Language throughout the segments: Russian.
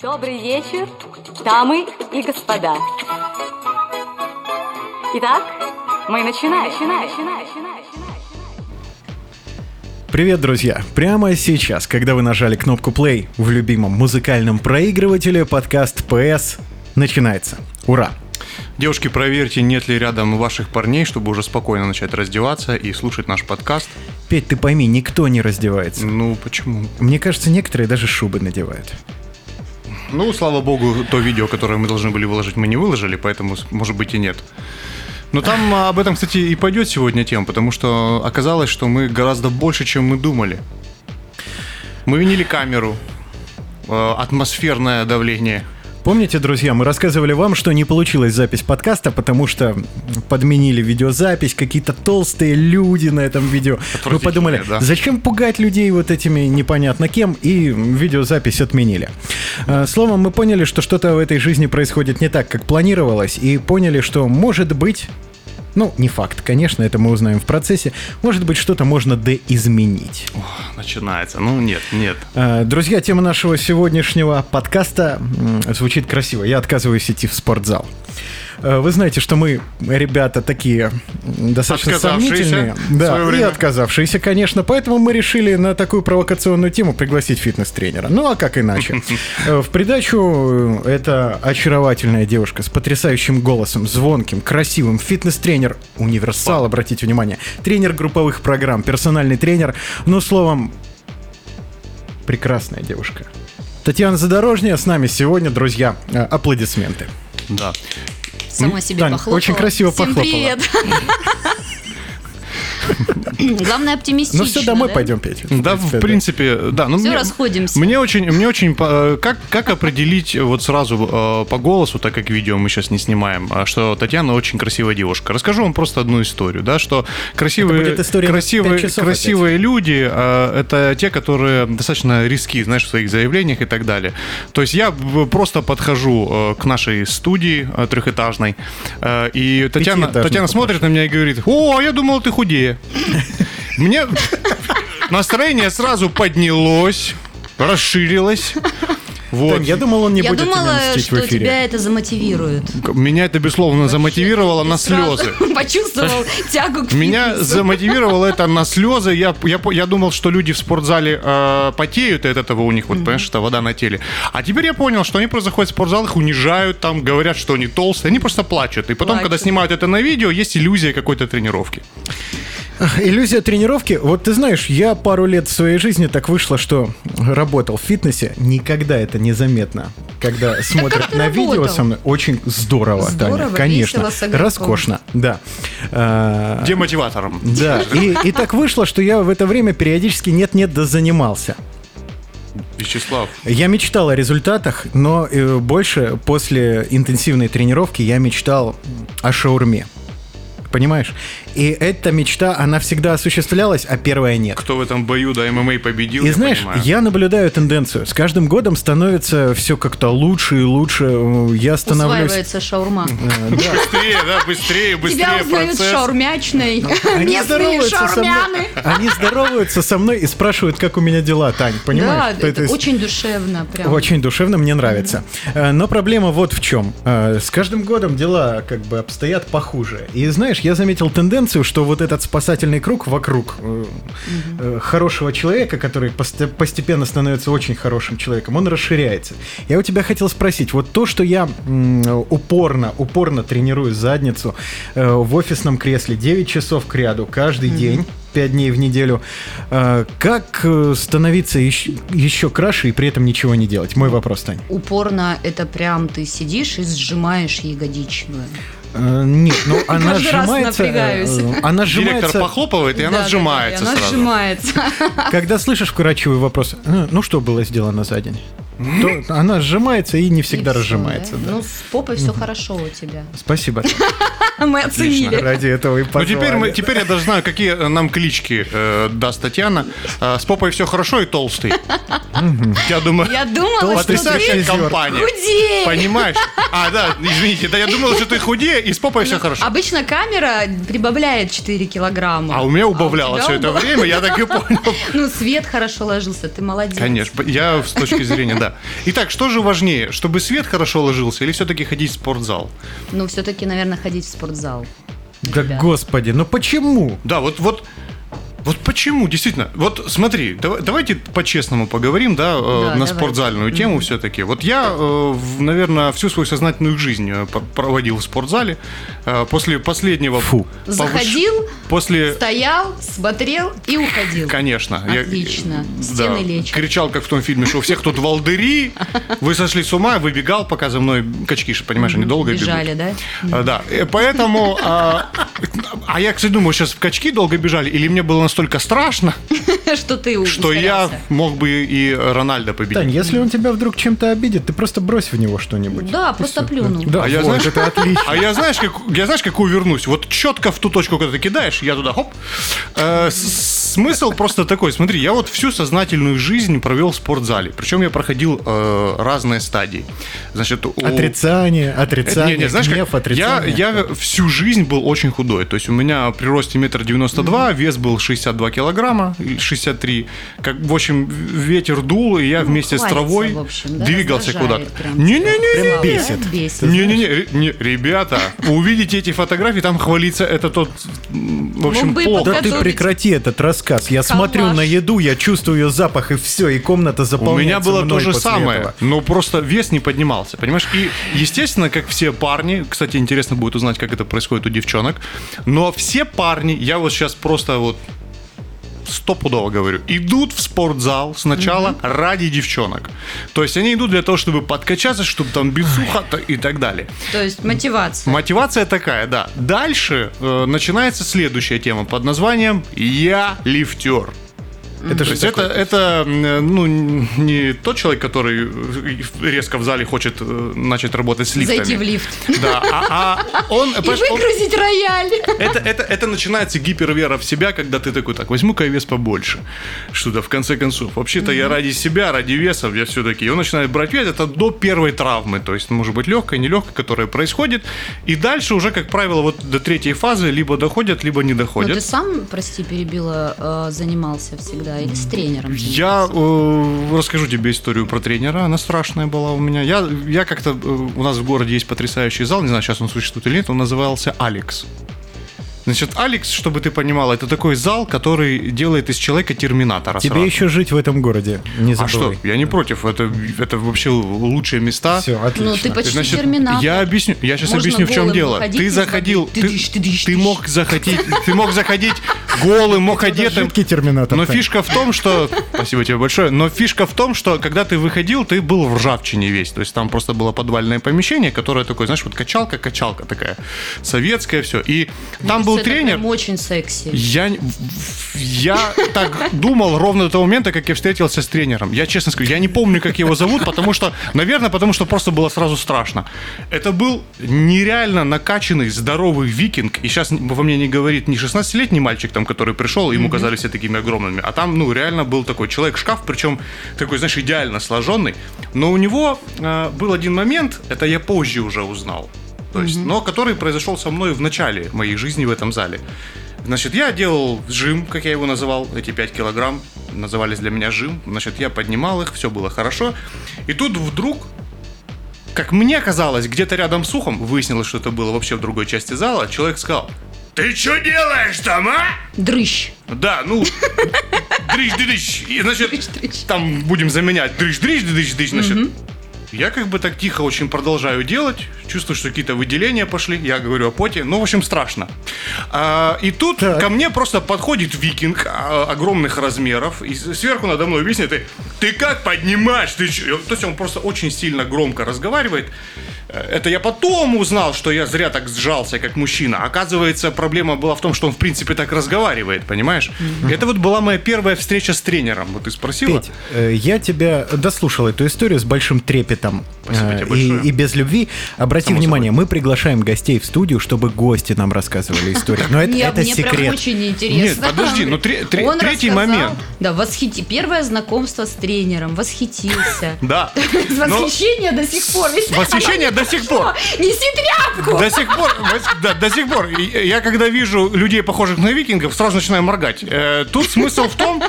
Добрый вечер, дамы и господа. Итак, мы начинаем. начинаем, начинаем, начинаем. Привет, друзья! Прямо сейчас, когда вы нажали кнопку play в любимом музыкальном проигрывателе, подкаст PS начинается. Ура! Девушки, проверьте, нет ли рядом ваших парней, чтобы уже спокойно начать раздеваться и слушать наш подкаст. Петь, ты пойми, никто не раздевается. Ну, почему? Мне кажется, некоторые даже шубы надевают. Ну, слава богу, то видео, которое мы должны были выложить, мы не выложили, поэтому, может быть, и нет. Но там а, об этом, кстати, и пойдет сегодня тема, потому что оказалось, что мы гораздо больше, чем мы думали. Мы винили камеру, э, атмосферное давление – Помните, друзья, мы рассказывали вам, что не получилась запись подкаста, потому что подменили видеозапись, какие-то толстые люди на этом видео. Вы подумали, да. зачем пугать людей вот этими непонятно кем, и видеозапись отменили. Э, словом, мы поняли, что что-то в этой жизни происходит не так, как планировалось, и поняли, что, может быть, ну, не факт, конечно, это мы узнаем в процессе. Может быть, что-то можно доизменить. О, начинается. Ну, нет, нет. Э, друзья, тема нашего сегодняшнего подкаста звучит красиво. Я отказываюсь идти в спортзал. Э, вы знаете, что мы, ребята, такие достаточно сомнительные. Да, и отказавшиеся, конечно. Поэтому мы решили на такую провокационную тему пригласить фитнес-тренера. Ну, а как иначе? Э, в придачу э, это очаровательная девушка с потрясающим голосом, звонким, красивым, фитнес-тренер, универсал, обратите внимание, тренер групповых программ, персональный тренер. Ну, словом, прекрасная девушка. Татьяна Задорожняя с нами сегодня, друзья. Аплодисменты. Да. Сама себе Тань, похлопала. Очень красиво Всем похлопала. привет. Главное оптимистично. Ну все, домой да? пойдем петь. Да, в принципе, да. Ну, все, мне, расходимся. Мне очень, мне очень, э, как, как определить вот сразу э, по голосу, так как видео мы сейчас не снимаем, а что Татьяна очень красивая девушка. Расскажу вам просто одну историю, да, что красивые, красивые, красивые опять. люди э, это те, которые достаточно риски, знаешь, в своих заявлениях и так далее. То есть я просто подхожу к нашей студии трехэтажной, и Татьяна, Татьяна смотрит на меня и говорит, о, я думал, ты худее. Мне настроение сразу поднялось, расширилось. Вот. Тань, я думал, он не я будет думала, тебя мстить что в эфире. тебя это замотивирует. Меня это, безусловно, Вообще, замотивировало на слезы. Почувствовал тягу к Меня замотивировало это на слезы. Я, я, я думал, что люди в спортзале э, потеют, и от этого у них, вот, mm-hmm. понимаешь, что вода на теле. А теперь я понял, что они просто заходят в спортзал, их унижают, там говорят, что они толстые. Они просто плачут. И потом, плачут. когда снимают это на видео, есть иллюзия какой-то тренировки. Иллюзия тренировки. Вот ты знаешь, я пару лет в своей жизни так вышло, что работал в фитнесе. Никогда это незаметно. Когда смотрят на видео со мной, очень здорово, Таня. Конечно. Роскошно, да. А, Демотиватором. Да. И, и так вышло, что я в это время периодически нет-нет да занимался. Вячеслав. Я мечтал о результатах, но э, больше после интенсивной тренировки я мечтал о шаурме понимаешь? И эта мечта, она всегда осуществлялась, а первая нет. Кто в этом бою, да, ММА победил, И знаешь, понимаю. я наблюдаю тенденцию. С каждым годом становится все как-то лучше и лучше. Я становлюсь... Усваивается шаурма. Э, быстрее, да, быстрее, быстрее Тебя узнают шаурмячной. Местные шаурмяны. Они здороваются со мной и спрашивают, как у меня дела, Тань, понимаешь? Да, это очень душевно. Прям. Очень душевно, мне нравится. Э, но проблема вот в чем. Э, с каждым годом дела как бы обстоят похуже. И знаешь, я заметил тенденцию, что вот этот спасательный круг вокруг э, э, хорошего человека, который постепенно становится очень хорошим человеком, он расширяется. Я у тебя хотел спросить, вот то, что я упорно, упорно тренирую задницу э, в офисном кресле 9 часов к ряду каждый mm-hmm. день, 5 дней в неделю. Э, как становиться еще, еще краше и при этом ничего не делать? Мой вопрос, Тань. Упорно это прям ты сидишь и сжимаешь ягодичную. Э, нет, ну она сжимается. Э, она сжимается. Директор похлопывает, и она сжимается Она сжимается. Когда слышишь вкрадчивый вопрос, «Э, ну что было сделано за день? То она сжимается и не всегда и разжимается. Все, да? Ну, с попой все хорошо у тебя. Спасибо. Мы оценили. Ради этого и Ну, теперь, мы, теперь я даже знаю, какие нам клички э, даст Татьяна. Э, с попой все хорошо и толстый. Я думаю, Я думала, что потрясающая ты компания. худеешь. Понимаешь? А, да, извините, да я думал, что ты худее, и с попой все хорошо. Обычно камера прибавляет 4 килограмма. А у меня убавляло тебя все это время, я так и понял. Ну, свет хорошо ложился, ты молодец. Конечно, я с точки зрения, да. Итак, что же важнее, чтобы свет хорошо ложился или все-таки ходить в спортзал? Ну, все-таки, наверное, ходить в спортзал. Да Ребят. господи, ну почему? Да, вот, вот, вот почему, действительно, вот смотри, давай- давайте по-честному поговорим, да, э, Да, на давайте. спортзальную тему все-таки. Вот я, э, наверное, всю свою сознательную жизнь э, пр- проводил в спортзале. Э, После последнего... Фу. повыш- Заходил, После... стоял, смотрел и уходил. Конечно. Я, Отлично. э, Стены лечат. Кричал, как в том фильме, что у всех тут волдыри, вы сошли с ума, выбегал, пока за мной качки, понимаешь, они долго Бежали, бегут. да? Да, поэтому... А, а я, кстати, думаю, сейчас в качки долго бежали, или мне было настолько страшно, Что ты что я мог бы и Рональда победить. Тань, если он тебя вдруг чем-то обидит, ты просто брось в него что-нибудь. Да, просто плюнул. Да, А я, знаешь, это отлично. А я знаешь, как, я знаешь, как увернусь? Вот четко в ту точку, когда ты кидаешь, я туда хоп. Э, с- смысл просто такой. Смотри, я вот всю сознательную жизнь провел в спортзале. Причем я проходил э, разные стадии. Значит, у- Отрицание, Это- отрицание, не, не, знаешь, как, гнев, я, отрицание. я всю жизнь был очень худой. То есть у меня при росте метр девяносто два, вес был 62 килограмма, или 63. Как, в общем, ветер дул, и я вместе с травой общем, да, двигался куда-то. Не-не-не, Прям бесит. Бесит. не-не-не, ре- не, ребята, увидите эти фотографии, там хвалиться это тот, в общем, плохо. Да ты прекрати этот рассказ. Я смотрю Коллаж. на еду, я чувствую ее запах, и все, и комната У заполняется меня было то же самое, этого. но просто вес не поднимался, понимаешь? И, естественно, как все парни, кстати, интересно будет узнать, как это происходит у девчонок, но все парни, я вот сейчас просто вот стопудово говорю, идут в спортзал сначала ради девчонок. То есть они идут для того, чтобы подкачаться, чтобы там бицуха и так далее. То есть мотивация. Мотивация такая, да. Дальше э, начинается следующая тема под названием «Я лифтер». Это То же это, это ну, не тот человек, который э, резко в зале хочет э, начать работать с лифтами. Зайти в лифт. Да, а, а он, И понимаешь, он- выгрузить рояль. это, это, это начинается гипервера в себя, когда ты такой, так, возьму-ка я вес побольше. Что-то, в конце концов. Вообще-то я ради себя, ради веса, я все-таки. И он начинает брать вес, это до первой травмы. То есть, может быть, легкая, нелегкая, которая происходит. И дальше уже, как правило, вот до третьей фазы либо доходят, либо не доходят. ты сам, прости, перебила, э, занимался всегда или с тренером? Я э, расскажу тебе историю про тренера. Она страшная была у меня. Я, я как-то... э, у нас в городе есть потрясающий зал, не знаю, сейчас он существует или нет, он назывался «Алекс». Значит, Алекс, чтобы ты понимал, это такой зал, который делает из человека терминатора. Тебе сразу. еще жить в этом городе. Не А забывай. что? Я не против. Это, это вообще лучшие места. Все, отлично. Ну, ты почти Значит, терминатор. я объясню, я сейчас Можно объясню, в чем дело. Ты заходил, ты, Тыдыщ, тыдыщ, ты мог заходить, ты мог заходить голым, мог одетым. Жуткий терминатор. Но фишка в том, что... Спасибо тебе большое. Но фишка в том, что когда ты выходил, ты был в ржавчине весь. То есть там просто было подвальное помещение, которое такое, знаешь, вот качалка-качалка такая. Советская все. И там был Это тренер. очень секси. Я, я так думал ровно до того момента, как я встретился с тренером. Я честно скажу, я не помню, как его зовут, потому что, наверное, потому что просто было сразу страшно. Это был нереально накачанный, здоровый викинг. И сейчас во мне не говорит не 16-летний мальчик, там, который пришел, ему казались все такими огромными, а там, ну, реально был такой человек-шкаф, причем такой, знаешь, идеально сложенный. Но у него э, был один момент, это я позже уже узнал. То есть, но который произошел со мной в начале моей жизни в этом зале. Значит, я делал жим, как я его называл, эти 5 килограмм назывались для меня жим. Значит, я поднимал их, все было хорошо. И тут вдруг, как мне казалось, где-то рядом с ухом, выяснилось, что это было вообще в другой части зала, человек сказал, ты что делаешь там, а? Дрыщ. Да, ну, дрыщ-дрыщ. И, значит, там будем заменять дрыщ-дрыщ-дрыщ-дрыщ, значит. Я как бы так тихо очень продолжаю делать, чувствую, что какие-то выделения пошли, я говорю о поте, ну, в общем, страшно. А, и тут Так. ко мне просто подходит викинг а, огромных размеров, и сверху надо мной объясняет, ты, ты как поднимаешь? Ты чё?» То есть он просто очень сильно громко разговаривает. Э, Это я потом узнал, что я зря так сжался, как мужчина. Оказывается, проблема была в том, что он, в принципе, так разговаривает, понимаешь? Это вот была моя первая встреча с тренером. Вот ты спросила. Петь, э, я тебя дослушал эту историю с большим трепетом Спасибо э, тебе большое. и, и без любви. Обрати Само внимание, мы приглашаем гостей в студию, чтобы гости нам рассказывали историю. Но это, Мне, это мне прям секрет. очень интересно. Нет, подожди, ну, тре- тре- Он третий рассказал- момент. Да, восхити. Первое знакомство с тренером, восхитился. Да. Восхищение до сих пор. Восхищение до сих пор. Неси тряпку. До сих пор, да, до сих пор. Я когда вижу людей, похожих на викингов, сразу начинаю моргать. Э, тут смысл в том,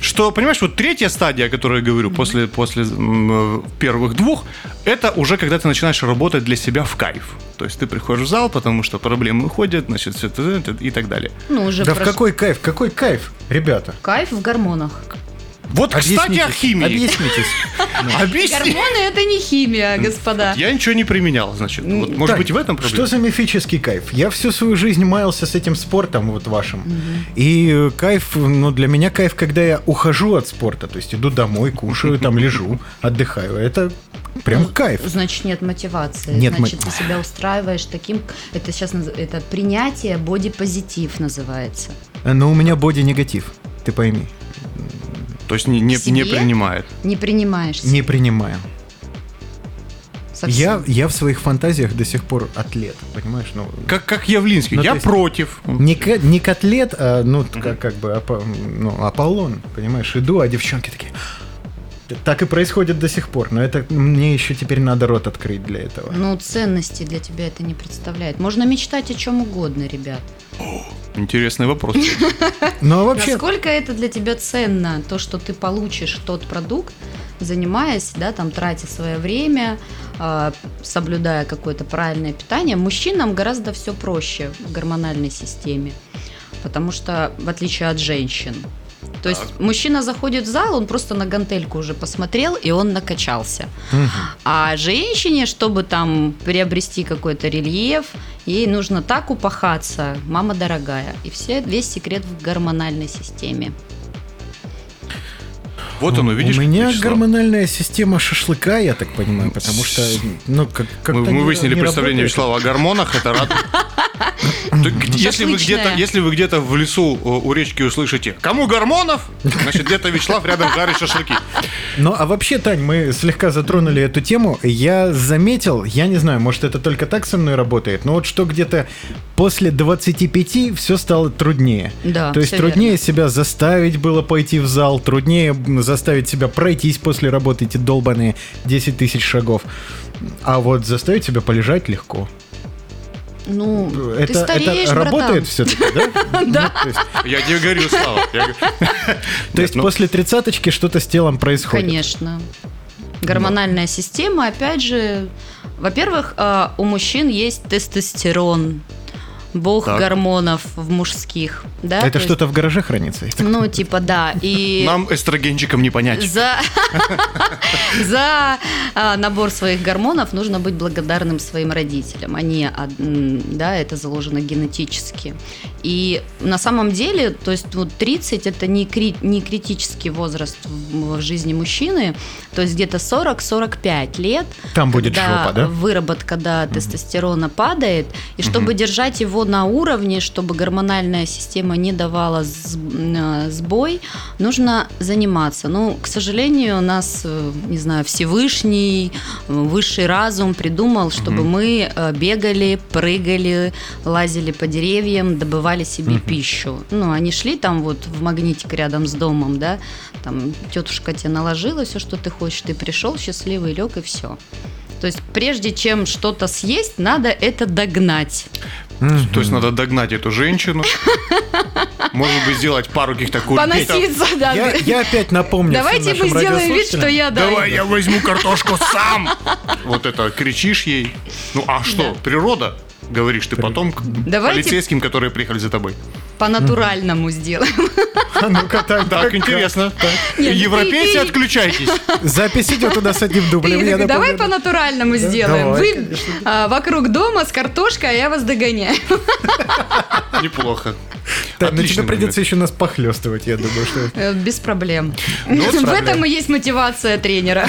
что, понимаешь, вот третья стадия, о которой я говорю, после, после первых двух, это уже когда ты начинаешь работать для себя в кайф. То есть ты приходишь в зал, потому что проблемы уходят, значит, все это и так далее. Ну, уже да прош... в какой кайф? Какой кайф, ребята? Кайф в гормонах. Вот, кстати, о химии. Объяснитесь. Гормоны – это не химия, господа. Я ничего не применял, значит. может быть, в этом проблема? Что за мифический кайф? Я всю свою жизнь маялся с этим спортом вот вашим. И кайф, ну, для меня кайф, когда я ухожу от спорта. То есть иду домой, кушаю, там лежу, отдыхаю. Это Прям ну, кайф. Значит, нет мотивации. Нет значит, мо... ты себя устраиваешь таким. Это сейчас это принятие бодипозитив называется. Но у меня боди-негатив, ты пойми. То есть не, не, не принимает? Не принимаешь. Не принимаю. Я, я в своих фантазиях до сих пор атлет, понимаешь? Ну, как, как Явлинский, ну, я против. Не, не котлет, а ну, как, как бы Апо, ну, Аполлон, понимаешь? Иду, а девчонки такие... Так и происходит до сих пор, но это мне еще теперь надо рот открыть для этого. Ну, ценности для тебя это не представляет. Можно мечтать о чем угодно, ребят. Интересный вопрос. Ну, а вообще... Насколько это для тебя ценно, то, что ты получишь тот продукт, занимаясь, да, там, тратя свое время, э, соблюдая какое-то правильное питание, мужчинам гораздо все проще в гормональной системе. Потому что, в отличие от женщин, то есть так. мужчина заходит в зал, он просто на гантельку уже посмотрел, и он накачался. Угу. А женщине, чтобы там приобрести какой-то рельеф, ей нужно так упахаться, мама дорогая. И все, весь секрет в гормональной системе. Вот оно, видишь? У меня Вячеслав? гормональная система шашлыка, я так понимаю, потому что, ну, как Мы, мы выяснили представление Вячеслава о гормонах, это рад. Если вы где-то, если вы где-то в лесу у речки услышите, кому гормонов, значит где-то Вячеслав рядом жарит шашлыки. Ну, а вообще, Тань, мы слегка затронули эту тему. Я заметил, я не знаю, может это только так со мной работает, но вот что где-то после 25 все стало труднее. Да. То есть труднее верно. себя заставить было пойти в зал, труднее заставить себя пройтись после работы эти долбанные 10 тысяч шагов. А вот заставить себя полежать легко. Ну, это, ты стареешь, это работает все-таки, да? Да. Ну, я тебе говорю, Слава. То есть ну. после тридцаточки что-то с телом происходит? Конечно. Гормональная система, опять же, во-первых, а, у мужчин есть тестостерон, бог так. гормонов в мужских. Да? Это что-то есть... в гараже хранится? Ну, типа, да. И... Нам эстрогенчикам не понять. За, За а, набор своих гормонов нужно быть благодарным своим родителям. Они, да, это заложено генетически. И на самом деле, то есть вот 30 это не, кри... не критический возраст в, в жизни мужчины, то есть где-то 40-45 лет. Там будет жопа, да? Выработка, да, тестостерона падает. И чтобы угу. держать его на уровне, чтобы гормональная система не давала э, сбой, нужно заниматься. Ну, к сожалению, у нас, э, не знаю, Всевышний, э, высший разум придумал, чтобы угу. мы бегали, прыгали, лазили по деревьям, добывали себе угу. пищу. Ну, они шли там вот в магнитик рядом с домом, да, там тетушка тебе наложила все, что ты хочешь, ты пришел счастливый, лег и все. То есть прежде чем что-то съесть, надо это догнать. Mm-hmm. То есть надо догнать эту женщину. Может быть, сделать пару каких-то кульбитов. Поноситься, да. Я, я опять напомню Давайте мы сделаем вид, что я да. Давай я возьму картошку сам. Вот это кричишь ей. Ну а что, природа? Говоришь ты потом Давайте полицейским, которые приехали за тобой. По-натуральному сделаем. А ну-ка, так, так, интересно. Европейцы, отключайтесь. Запись идет туда с одним дублем. Давай по-натуральному сделаем. Вы а, вокруг дома с картошкой, а я вас догоняю. Неплохо. Да, но тебе придется еще нас похлестывать, я думаю, что... Э, без проблем. Ну, В этом и есть мотивация тренера.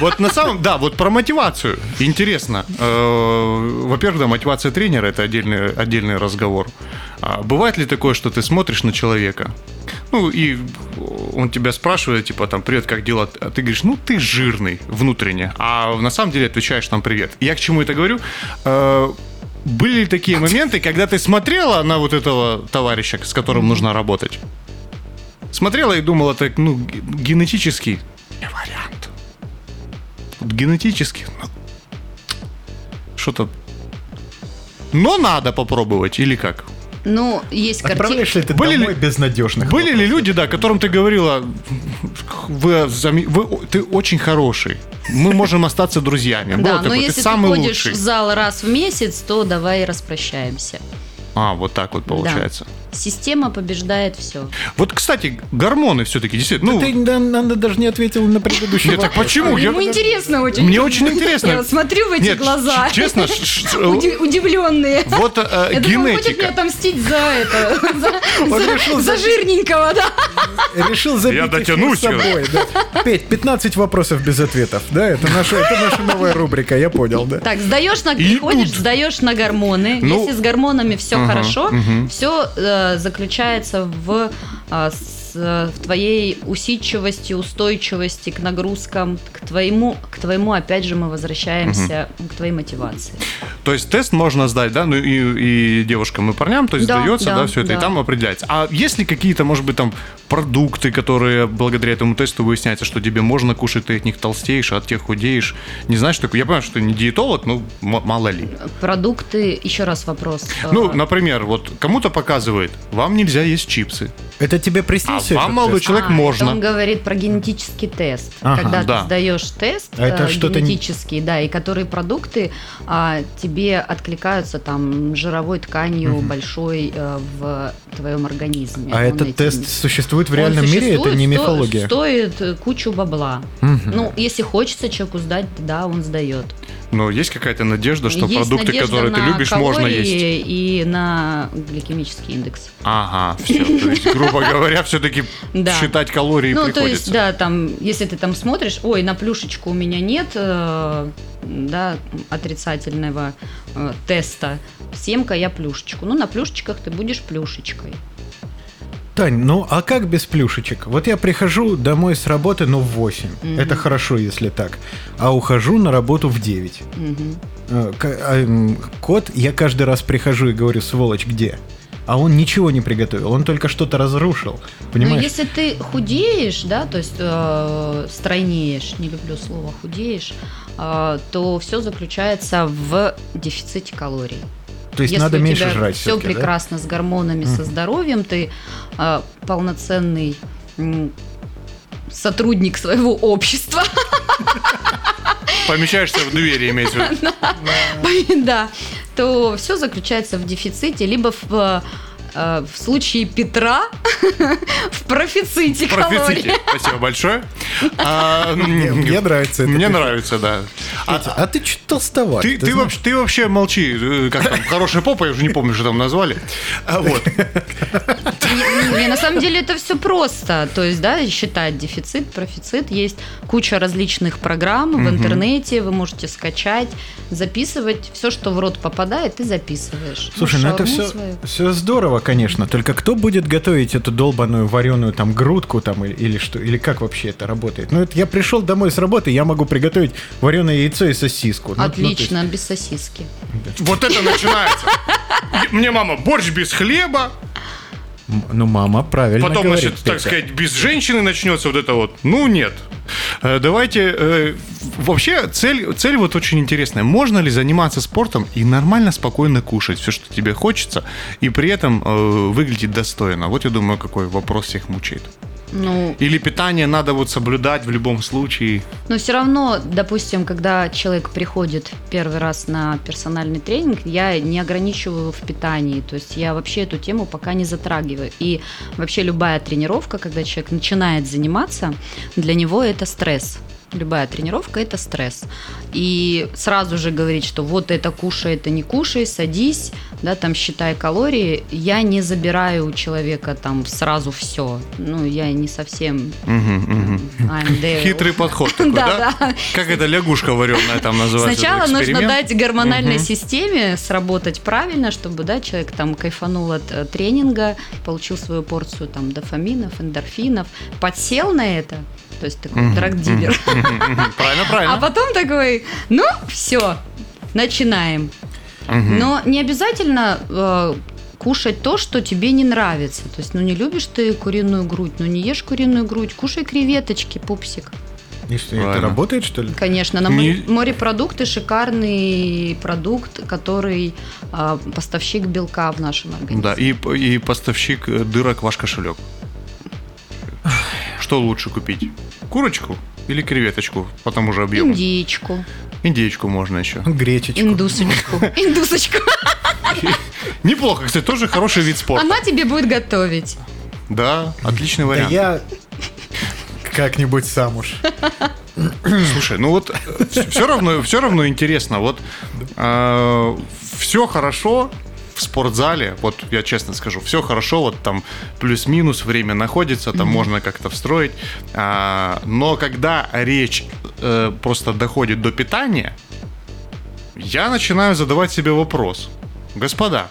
Вот на самом... Да, вот про мотивацию. Интересно. Э, во-первых, да, мотивация тренера – это отдельный, отдельный разговор. А бывает ли такое, что ты смотришь на человека, ну, и он тебя спрашивает, типа, там, привет, как дела? А ты говоришь, ну, ты жирный внутренне. А на самом деле отвечаешь там, привет. Я к чему это говорю? Э, были ли такие моменты, когда ты смотрела на вот этого товарища, с которым нужно работать? Смотрела и думала, так, ну, генетически генетически ну, что-то... Но надо попробовать, или как? Ну, есть картины. Отправляешь ли ты были домой ли, безнадежных? Были вопросов? ли люди, да, которым ты говорила, вы, вы, ты очень хороший, мы можем остаться друзьями. Да, но если ты ходишь в зал раз в месяц, то давай распрощаемся. А, вот так вот получается. Да. Система побеждает все. Вот, кстати, гормоны все-таки действительно. Ну, ты да, надо даже не ответил на предыдущий Нет, так почему? Ему я... интересно очень. Мне очень интересно. Я смотрю в эти Нет, глаза. Честно, удивленные. Вот э, я генетика. Думаю, хочет мне отомстить за это, за, жирненького, да. Решил забить я дотянусь, собой. Да. Петь, 15 вопросов без ответов, да? Это наша, это наша новая рубрика, я понял, да. Так, сдаешь на, приходишь, сдаешь на гормоны. Ну, Если с гормонами все хорошо, все э, заключается в а, в твоей усидчивости, устойчивости к нагрузкам, к твоему, к твоему, опять же, мы возвращаемся угу. к твоей мотивации. То есть тест можно сдать, да, ну и, и девушкам, и парням, то есть да, сдается, да, да все это, да. и там определяется. А есть ли какие-то, может быть, там продукты, которые благодаря этому тесту выясняется, что тебе можно кушать, ты от них толстеешь, а от тех худеешь? Не знаешь, такое? Я понимаю, что ты не диетолог, но мало ли. Продукты, еще раз вопрос. Ну, а, например, вот кому-то показывает, вам нельзя есть чипсы. Это тебе приснился? А вам, молодой тест? человек, а, можно. он говорит про генетический тест. Ага, Когда да. ты сдаешь тест а это э, генетический, да, и которые продукты а, тебе откликаются там жировой тканью угу. большой а, в твоем организме. А этот этим... тест существует в реальном мире? Это не мифология? Стоит кучу бабла. Угу. Ну, если хочется человеку сдать, да, он сдает. Но есть какая-то надежда, что есть продукты, надежда которые ты любишь, можно есть? и на гликемический индекс. Ага, все. То есть, грубо говоря, все-таки считать калории ну, приходится. то есть, да, там, если ты там смотришь, ой, на плюшечку у меня нет э, да, отрицательного э, теста, съем-ка я плюшечку. Ну, на плюшечках ты будешь плюшечкой. Тань, ну а как без плюшечек? Вот я прихожу домой с работы, ну, в 8. Угу. Это хорошо, если так. А ухожу на работу в 9. Угу. Кот, я каждый раз прихожу и говорю, сволочь, где? а он ничего не приготовил, он только что-то разрушил. Понимаешь? Но если ты худеешь, да, то есть э, стройнеешь, не люблю слово худеешь, э, то все заключается в дефиците калорий. То есть Если надо меньше жрать. Все прекрасно да? с гормонами, mm. со здоровьем, ты э, полноценный э, сотрудник своего общества. Помещаешься в двери, имеется в виду. Да, то все заключается в дефиците, либо в Э, в случае Петра в профиците Профиците. Спасибо большое. А, мне нравится это. Мне нравится, да. А, а ты что толстоват? Ты вообще молчи. Э, как там, хорошая попа, я уже не помню, что там назвали. А, вот. На самом деле это все просто. То есть, да, считать дефицит, профицит. Есть куча различных программ в интернете. Вы можете скачать, записывать. Все, что в рот попадает, ты записываешь. Слушай, ну это все здорово, конечно. Только кто будет готовить эту долбаную вареную там грудку там или, или что? Или как вообще это работает? Ну, это я пришел домой с работы, я могу приготовить вареное яйцо и сосиску. Ну, Отлично, ну, есть... без сосиски. Вот это начинается. Мне мама борщ без хлеба, ну, мама правильно Потом, говорит, значит, Петя. так сказать, без женщины начнется вот это вот. Ну, нет. Э, давайте... Э, вообще, цель, цель вот очень интересная. Можно ли заниматься спортом и нормально, спокойно кушать все, что тебе хочется, и при этом э, выглядеть достойно? Вот я думаю, какой вопрос всех мучает. Ну, Или питание надо вот соблюдать в любом случае? Но все равно, допустим, когда человек приходит первый раз на персональный тренинг, я не ограничиваю в питании. То есть я вообще эту тему пока не затрагиваю. И вообще любая тренировка, когда человек начинает заниматься, для него это стресс любая тренировка это стресс. И сразу же говорить, что вот это кушай, это не кушай, садись, да, там считай калории. Я не забираю у человека там сразу все. Ну, я не совсем Хитрый подход такой, да? да? Как это лягушка вареная там называется? Сначала нужно дать гормональной системе сработать правильно, чтобы, да, человек там кайфанул от э, тренинга, получил свою порцию там дофаминов, эндорфинов, подсел на это, то есть такой mm-hmm. драг-дилер. Правильно, правильно. А потом такой, ну, все, начинаем. Но не обязательно э, кушать то, что тебе не нравится. То есть, ну не любишь ты куриную грудь, ну не ешь куриную грудь, кушай креветочки, пупсик. И что, это работает, что ли? Конечно. На Не... морепродукты шикарный продукт, который а, поставщик белка в нашем организме. Да, и, и поставщик дырок ваш кошелек. Что лучше купить? Курочку или креветочку по тому же объему? Индейку. Индейку можно еще. Гречечку. Индусочку. Индусочку. Неплохо, кстати, тоже хороший вид спорта. Она тебе будет готовить. Да, отличный вариант. Да я как-нибудь сам уж. Слушай, ну вот все равно, все равно интересно. Вот э, а, все хорошо в спортзале, вот я честно скажу, все хорошо, вот там плюс-минус время находится, там mm-hmm. можно как-то встроить. А, но когда речь э, просто доходит до питания, я начинаю задавать себе вопрос. Господа,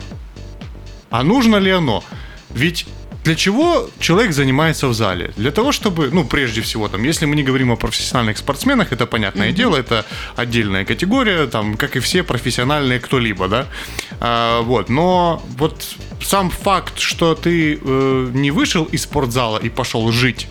а нужно ли оно? Ведь для чего человек занимается в зале? Для того, чтобы, ну, прежде всего, там, если мы не говорим о профессиональных спортсменах, это понятное mm-hmm. дело, это отдельная категория, там, как и все профессиональные кто-либо, да, а, вот, но вот сам факт, что ты э, не вышел из спортзала и пошел жить,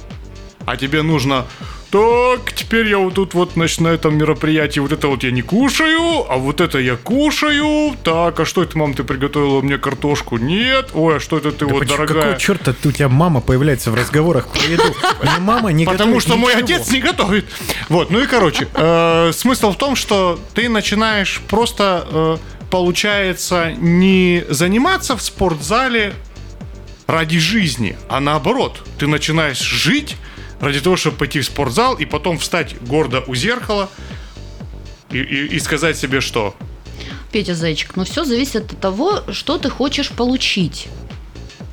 а тебе нужно так, теперь я вот тут вот, значит, на этом мероприятии вот это вот я не кушаю, а вот это я кушаю. Так, а что это, мам, ты приготовила мне картошку? Нет. Ой, а что это ты да вот, почему, дорогая? Какого черта у тебя мама появляется в разговорах про еду? мама не Потому что мой отец не готовит. Вот, ну и короче, э, смысл в том, что ты начинаешь просто, э, получается, не заниматься в спортзале ради жизни, а наоборот, ты начинаешь жить ради того, чтобы пойти в спортзал и потом встать гордо у зеркала и, и, и сказать себе что? Петя Зайчик, ну все зависит от того, что ты хочешь получить.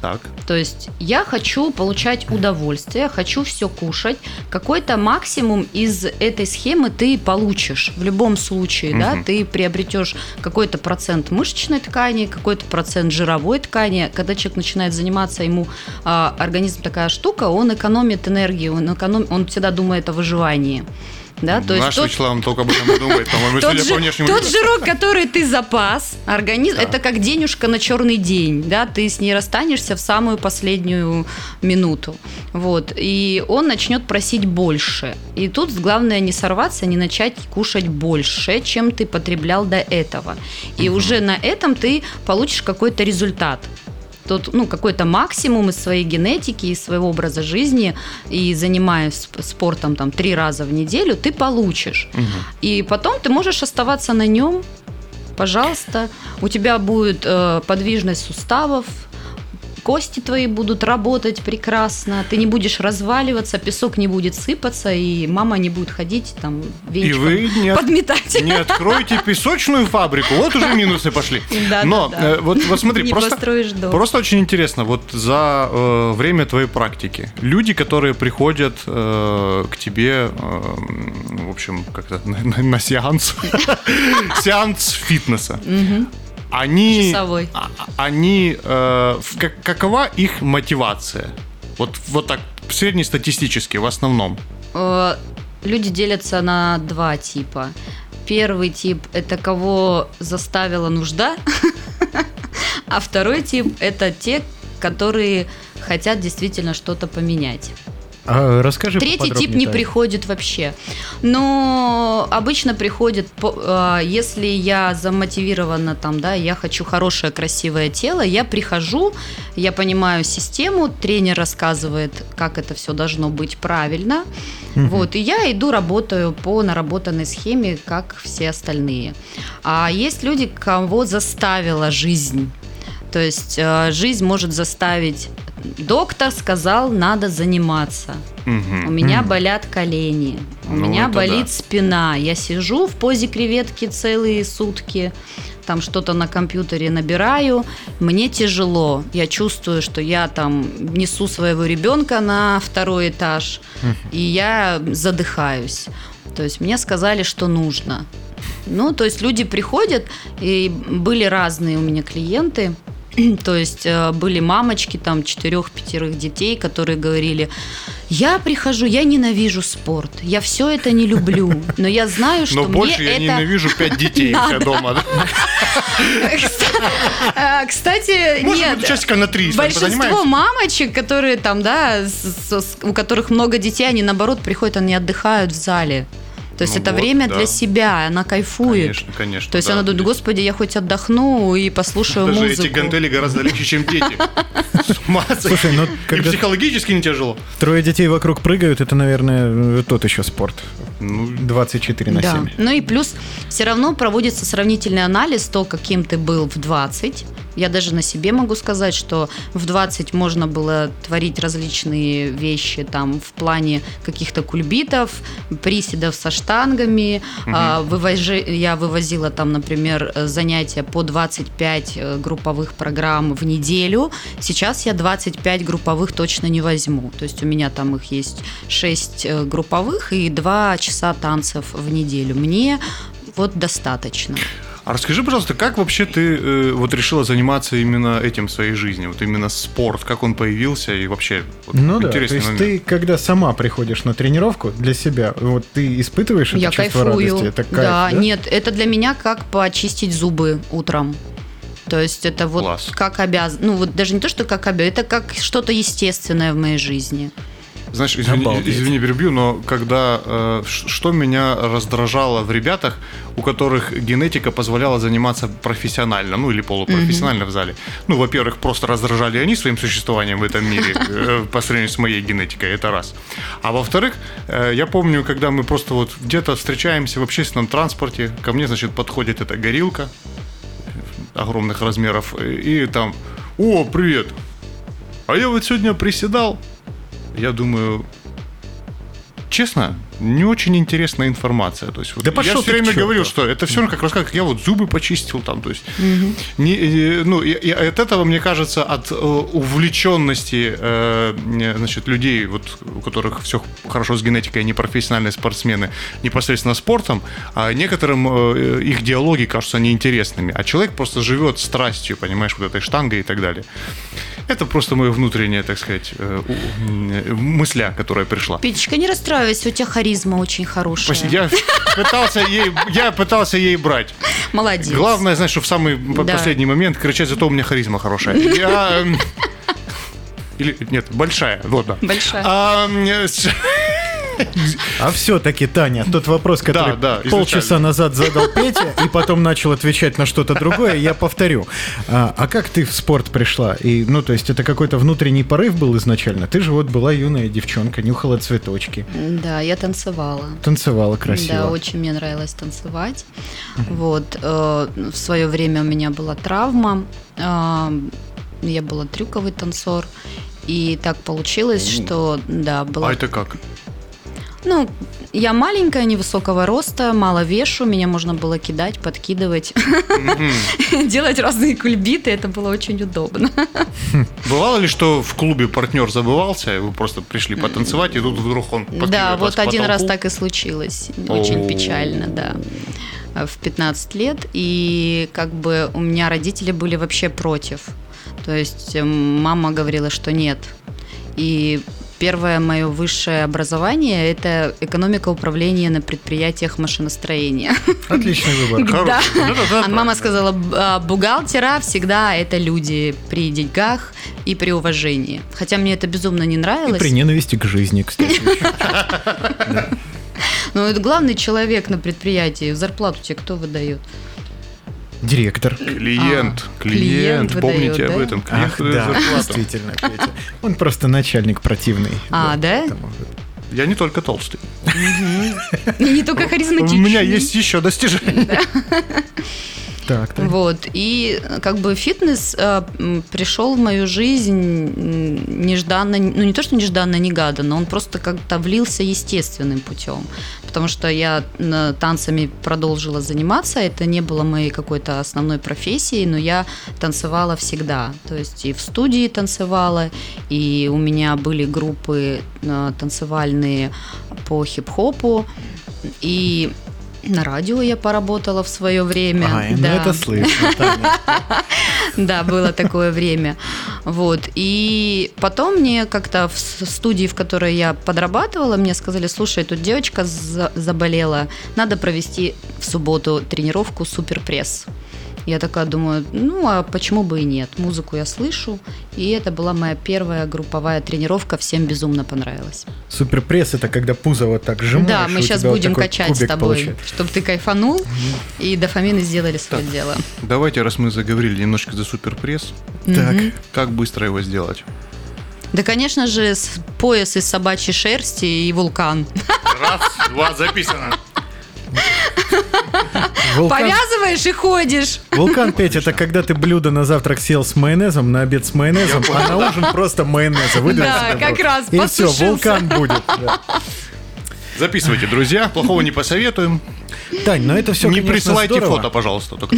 Так. То есть я хочу получать удовольствие, хочу все кушать. Какой-то максимум из этой схемы ты получишь в любом случае, угу. да, ты приобретешь какой-то процент мышечной ткани, какой-то процент жировой ткани. Когда человек начинает заниматься, ему а, организм такая штука, он экономит энергию, он, эконом, он всегда думает о выживании. Да, то Наш есть Вячеслав тот... только об этом думает, по-моему, тот, же, по тот жирок, который ты запас, организм, да. это как денежка на черный день, да, ты с ней расстанешься в самую последнюю минуту, вот, и он начнет просить больше, и тут главное не сорваться, не начать кушать больше, чем ты потреблял до этого, и угу. уже на этом ты получишь какой-то результат, тот, ну, какой-то максимум из своей генетики, из своего образа жизни, и занимаясь спортом там три раза в неделю, ты получишь. Угу. И потом ты можешь оставаться на нем, пожалуйста. У тебя будет э, подвижность суставов, кости твои будут работать прекрасно, ты не будешь разваливаться, песок не будет сыпаться, и мама не будет ходить там венчиком и вы не подметать. Не откроете песочную фабрику, вот уже минусы пошли. Да, Но да, да. Э, вот, вот смотри, просто, просто очень интересно, вот за э, время твоей практики, люди, которые приходят э, к тебе, э, в общем, как-то на, на, на сеанс, сеанс фитнеса, они, Часовой. А, они, э, как, какова их мотивация? Вот, вот так, среднестатистически, в основном. Э, люди делятся на два типа. Первый тип – это кого заставила нужда, а второй тип – это те, которые хотят действительно что-то поменять. А расскажи Третий тип не да. приходит вообще. Но обычно приходит, а, если я замотивирована там, да, я хочу хорошее, красивое тело, я прихожу, я понимаю систему, тренер рассказывает, как это все должно быть правильно. Угу. Вот, и я иду, работаю по наработанной схеме, как все остальные. А есть люди, кого заставила жизнь. То есть а, жизнь может заставить доктор сказал, надо заниматься. Угу. У меня угу. болят колени, у ну, меня болит да. спина. Я сижу в позе креветки целые сутки, там что-то на компьютере набираю, мне тяжело. Я чувствую, что я там несу своего ребенка на второй этаж, угу. и я задыхаюсь. То есть мне сказали, что нужно. Ну, то есть люди приходят, и были разные у меня клиенты – То есть э, были мамочки там четырех-пятерых детей, которые говорили, я прихожу, я ненавижу спорт, я все это не люблю, но я знаю, что но мне больше я это ненавижу пять детей у себя дома. Э, кстати, нет. часика на три. Большинство мамочек, которые там, да, у которых много детей, они наоборот приходят, они отдыхают в зале. То есть ну это вот, время да. для себя, она кайфует. Конечно, конечно. То есть да, она думает, господи, я хоть отдохну и послушаю Даже музыку. эти гантели гораздо легче, чем дети. Слушай, ну И психологически не тяжело. Трое детей вокруг прыгают, это, наверное, тот еще спорт. Ну, 24 на 7. Да. Ну и плюс все равно проводится сравнительный анализ, то, каким ты был в 20, я даже на себе могу сказать, что в 20 можно было творить различные вещи там в плане каких-то кульбитов, приседов со штангами. Угу. Вывожи, я вывозила там, например, занятия по 25 э, групповых программ в неделю. Сейчас я 25 групповых точно не возьму. То есть у меня там их есть 6 э, групповых и 2 часа танцев в неделю. Мне вот достаточно. А расскажи, пожалуйста, как вообще ты э, вот решила заниматься именно этим в своей жизни? Вот именно спорт, как он появился и вообще вот, Ну да, то есть момент. ты, когда сама приходишь на тренировку для себя, вот ты испытываешь это Я чувство кайфую. радости? Это кайф, да, да, нет, это для меня как почистить зубы утром. То есть это вот Класс. как обязан, ну вот даже не то, что как обязан, это как что-то естественное в моей жизни. Знаешь, извини, извини перебью, но когда э, что меня раздражало в ребятах, у которых генетика позволяла заниматься профессионально, ну или полупрофессионально mm-hmm. в зале. Ну, во-первых, просто раздражали они своим существованием в этом мире э, по сравнению с моей генетикой, это раз. А во-вторых, э, я помню, когда мы просто вот где-то встречаемся в общественном транспорте, ко мне, значит, подходит эта горилка огромных размеров и, и там, о, привет, а я вот сегодня приседал, я думаю, честно, не очень интересная информация. То есть, вот да я все время говорил, что это все равно как рассказать, как я вот зубы почистил там. То есть, угу. не, э, ну, и, и от этого, мне кажется, от э, увлеченности э, значит, людей, вот, у которых все хорошо с генетикой, они профессиональные спортсмены, непосредственно спортом, а некоторым э, их диалоги кажутся неинтересными. А человек просто живет страстью, понимаешь, вот этой штангой и так далее. Это просто мое внутреннее, так сказать, э, мысля, которая пришла. Петечка, не расстраивайся, у тебя харизма очень хорошая. Я пытался ей, я пытался ей брать. Молодец. Главное, знаешь, что в самый да. последний момент кричать, зато у меня харизма хорошая. Я... Эм, или нет, большая, вот да. Большая. А, а все-таки, Таня, тот вопрос, который да, да, полчаса назад задал Петя, и потом начал отвечать на что-то другое, я повторю. А, а как ты в спорт пришла? И, ну, то есть это какой-то внутренний порыв был изначально? Ты же вот была юная девчонка, нюхала цветочки. Да, я танцевала. Танцевала красиво. Да, очень мне нравилось танцевать. Вот. Э, в свое время у меня была травма. Э, я была трюковый танцор. И так получилось, что да, была. А это как? Ну, я маленькая, невысокого роста, мало вешу, меня можно было кидать, подкидывать, делать разные кульбиты, это было очень удобно. Бывало ли, что в клубе партнер забывался, вы просто пришли потанцевать, и тут вдруг он Да, вот один раз так и случилось, очень печально, да. В 15 лет, и как бы у меня родители были вообще против. То есть эм, мама говорила, что нет. И Первое мое высшее образование – это экономика управления на предприятиях машиностроения. Отличный выбор. Да. А мама сказала, «А, бухгалтера всегда это люди при деньгах и при уважении. Хотя мне это безумно не нравилось. И при ненависти к жизни, кстати. Ну, это главный человек на предприятии. Зарплату тебе кто выдает? Директор. Клиент. А, клиент. клиент Помните выдает, об этом. Клиент Ах, да, действительно, Петя. Он просто начальник противный. А, да? Я не только толстый. Не только харизматичный. У меня есть еще достижения. Так, так. Вот. И как бы фитнес э, пришел в мою жизнь нежданно, ну не то, что нежданно, негаданно, он просто как-то влился естественным путем. Потому что я танцами продолжила заниматься, это не было моей какой-то основной профессией, но я танцевала всегда. То есть и в студии танцевала, и у меня были группы э, танцевальные по хип-хопу, и На радио я поработала в свое время. Ну да. это слышно. Да, было такое время. Вот. И потом мне как-то в студии, в которой я подрабатывала, мне сказали, слушай, тут девочка заболела, надо провести в субботу тренировку суперпресс. Я такая думаю, ну а почему бы и нет? Музыку я слышу, и это была моя первая групповая тренировка, всем безумно понравилось. Суперпресс это когда пузо вот так сжимаешь. Да, мы сейчас будем вот качать с тобой, чтобы ты кайфанул, и дофамины сделали свое так, дело. Давайте, раз мы заговорили немножко за суперпресс, так, как быстро его сделать? Да, конечно же, пояс из собачьей шерсти и вулкан. Раз, два, записано. Вулкан... Повязываешь и ходишь. Вулкан, Петь, это когда ты блюдо на завтрак съел с майонезом, на обед с майонезом, а на ужин просто майонеза Да, как раз, И все, вулкан будет. Записывайте, друзья, плохого не посоветуем. Тань, но это все, Не присылайте фото, пожалуйста. Только.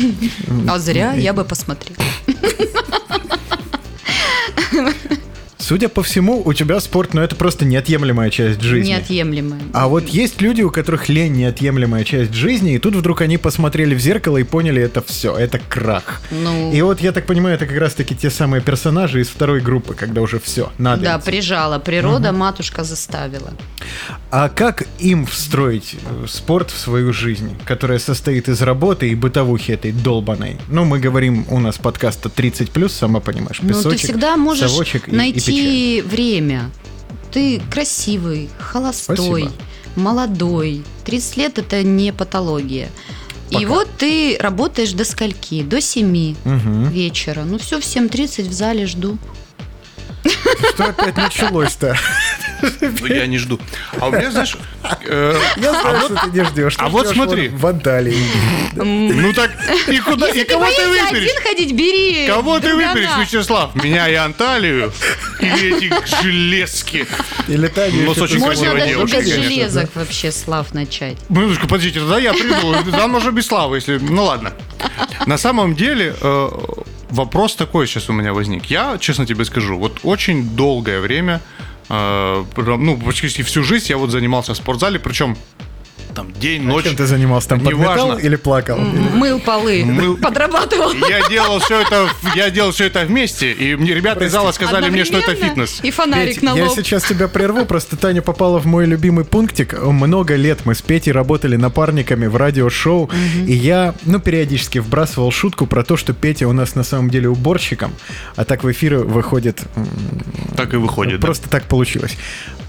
А зря, я бы посмотрел. Судя по всему, у тебя спорт, ну это просто неотъемлемая часть жизни. Неотъемлемая. А вот есть люди, у которых лень неотъемлемая часть жизни, и тут вдруг они посмотрели в зеркало и поняли, это все, это крах. Ну... И вот я так понимаю, это как раз-таки те самые персонажи из второй группы, когда уже все, надо. Да, идти. прижала, природа, угу. матушка заставила. А как им встроить э, спорт в свою жизнь, которая состоит из работы и бытовухи этой долбаной? Ну, мы говорим, у нас подкаста 30+, сама понимаешь, песочек, Ну, ты всегда можешь найти и время. Ты красивый, холостой, Спасибо. молодой. 30 лет это не патология. Пока. И вот ты работаешь до скольки? До 7 угу. вечера. Ну все, в 7.30 в зале жду. Что опять началось-то? Ну, я не жду. А у меня, знаешь... Э, я знаю, а что ты не ждешь. А вот смотри. В Анталии. Ну так, и куда, и кого ты выберешь? один ходить, бери. Кого ты выберешь, Вячеслав? Меня и Анталию? Или эти железки? Или Таню. Ну, с очень Можно даже без железок вообще, Слав, начать. Минуточку, подождите, тогда я приду. Там уже без Славы, если... Ну, ладно. На самом деле, э, вопрос такой сейчас у меня возник. Я, честно тебе скажу, вот очень долгое время ну, практически всю жизнь я вот занимался в спортзале, причем там день, ночь. А чем ты занимался? Там подметал или плакал? Мыл полы, Мыл... подрабатывал. Я делал все это, я делал все это вместе, и мне ребята из зала сказали мне, что это фитнес. И фонарик Петь, на лоб. Я сейчас тебя прерву, просто Таня попала в мой любимый пунктик. Много лет мы с Петей работали напарниками в радиошоу, угу. и я, ну, периодически вбрасывал шутку про то, что Петя у нас на самом деле уборщиком, а так в эфиры выходит... Так и выходит, Просто да. так получилось.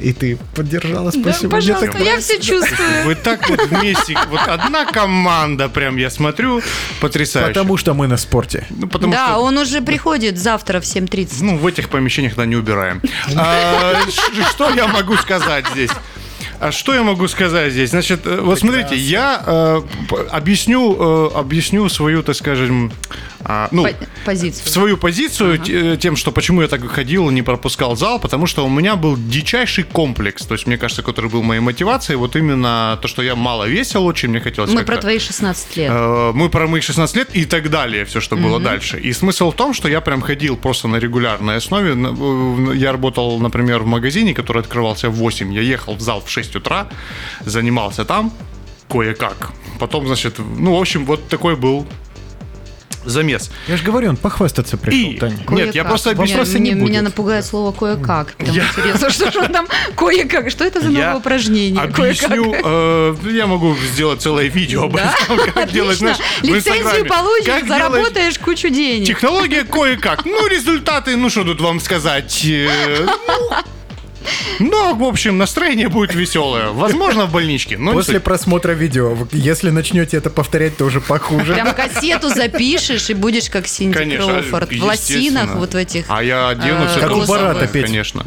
И ты поддержала, спасибо. Да, пожалуйста, так... я все чувствую. Вы так вот вместе, вот одна команда, прям я смотрю, потрясающе. Потому что мы на спорте. Ну, потому да, что... он уже приходит завтра в 7.30. Ну, в этих помещениях, да, не убираем. А, что я могу сказать здесь? А что я могу сказать здесь? Значит, э, вот смотрите, я э, объясню, э, объясню свою, так скажем, э, ну, позицию. свою позицию ага. Э, тем, что почему я так ходил, не пропускал зал, потому что у меня был дичайший комплекс, то есть, мне кажется, который был моей мотивацией, вот именно то, что я мало весил очень, мне хотелось Мы про твои 16 лет. Э, мы про мои 16 лет и так далее, все, что угу. было дальше. И смысл в том, что я прям ходил просто на регулярной основе. Я работал, например, в магазине, который открывался в 8, я ехал в зал в 6 6 утра, занимался там кое-как. Потом, значит, ну, в общем, вот такой был замес. Я же говорю, он похвастаться пришел, и... Таня. Нет, я просто. Меня, не меня напугает слово кое-как. Я... интересно, что же там кое-как? Что это за новое упражнение? Объясню. Э, я могу сделать целое видео об этом, как делать, знаешь, Лицензию получишь, заработаешь кучу денег. Технология кое-как. Ну, результаты, ну, что тут вам сказать? Э, ну, в общем, настроение будет веселое. Возможно, в больничке. Но После просмотра видео, если начнете это повторять, то уже похуже. Прям кассету запишешь и будешь как Синди Конечно, Кроуфорд. В лосинах вот в этих. А я одену все Как у Барата петь. Конечно.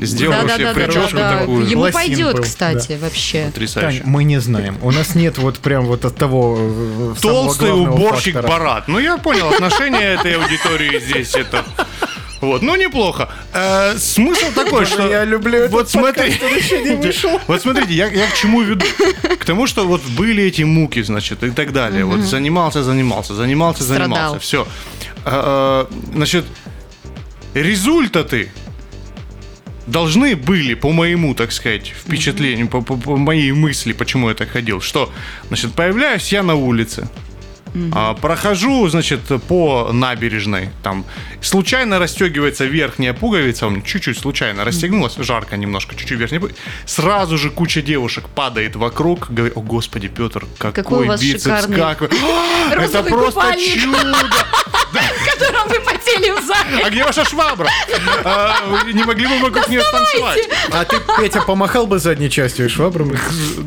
Сделаю себе прическу такую. Ему пойдет, кстати, вообще. Потрясающе. мы не знаем. У нас нет вот прям вот от того э, Толстый уборщик Барат. Ну, я понял, отношение этой аудитории здесь это вот, ну неплохо. Э, смысл такой, что... Я люблю Вот смотри. Вот смотрите, я, я к чему веду? К тому, что вот были эти муки, значит, и так далее. Вот занимался, занимался, занимался, занимался. Все. Э, э, значит, результаты должны были, по моему, так сказать, впечатлению, по, по, по моей мысли, почему я так ходил, что, значит, появляюсь я на улице, а, прохожу, значит, по набережной, там случайно расстегивается верхняя пуговица, он чуть-чуть случайно расстегнулась, жарко немножко, чуть-чуть верхняя пуговица. Сразу же куча девушек падает вокруг, говорит, о господи, Петр, какой, какой у вас бицепс, шикарный как. Это просто купальник. чудо! котором вы потели в зале. А где ваша швабра? А, не могли бы вокруг нее станцевать? А ты, Петя, помахал бы задней частью и швабру?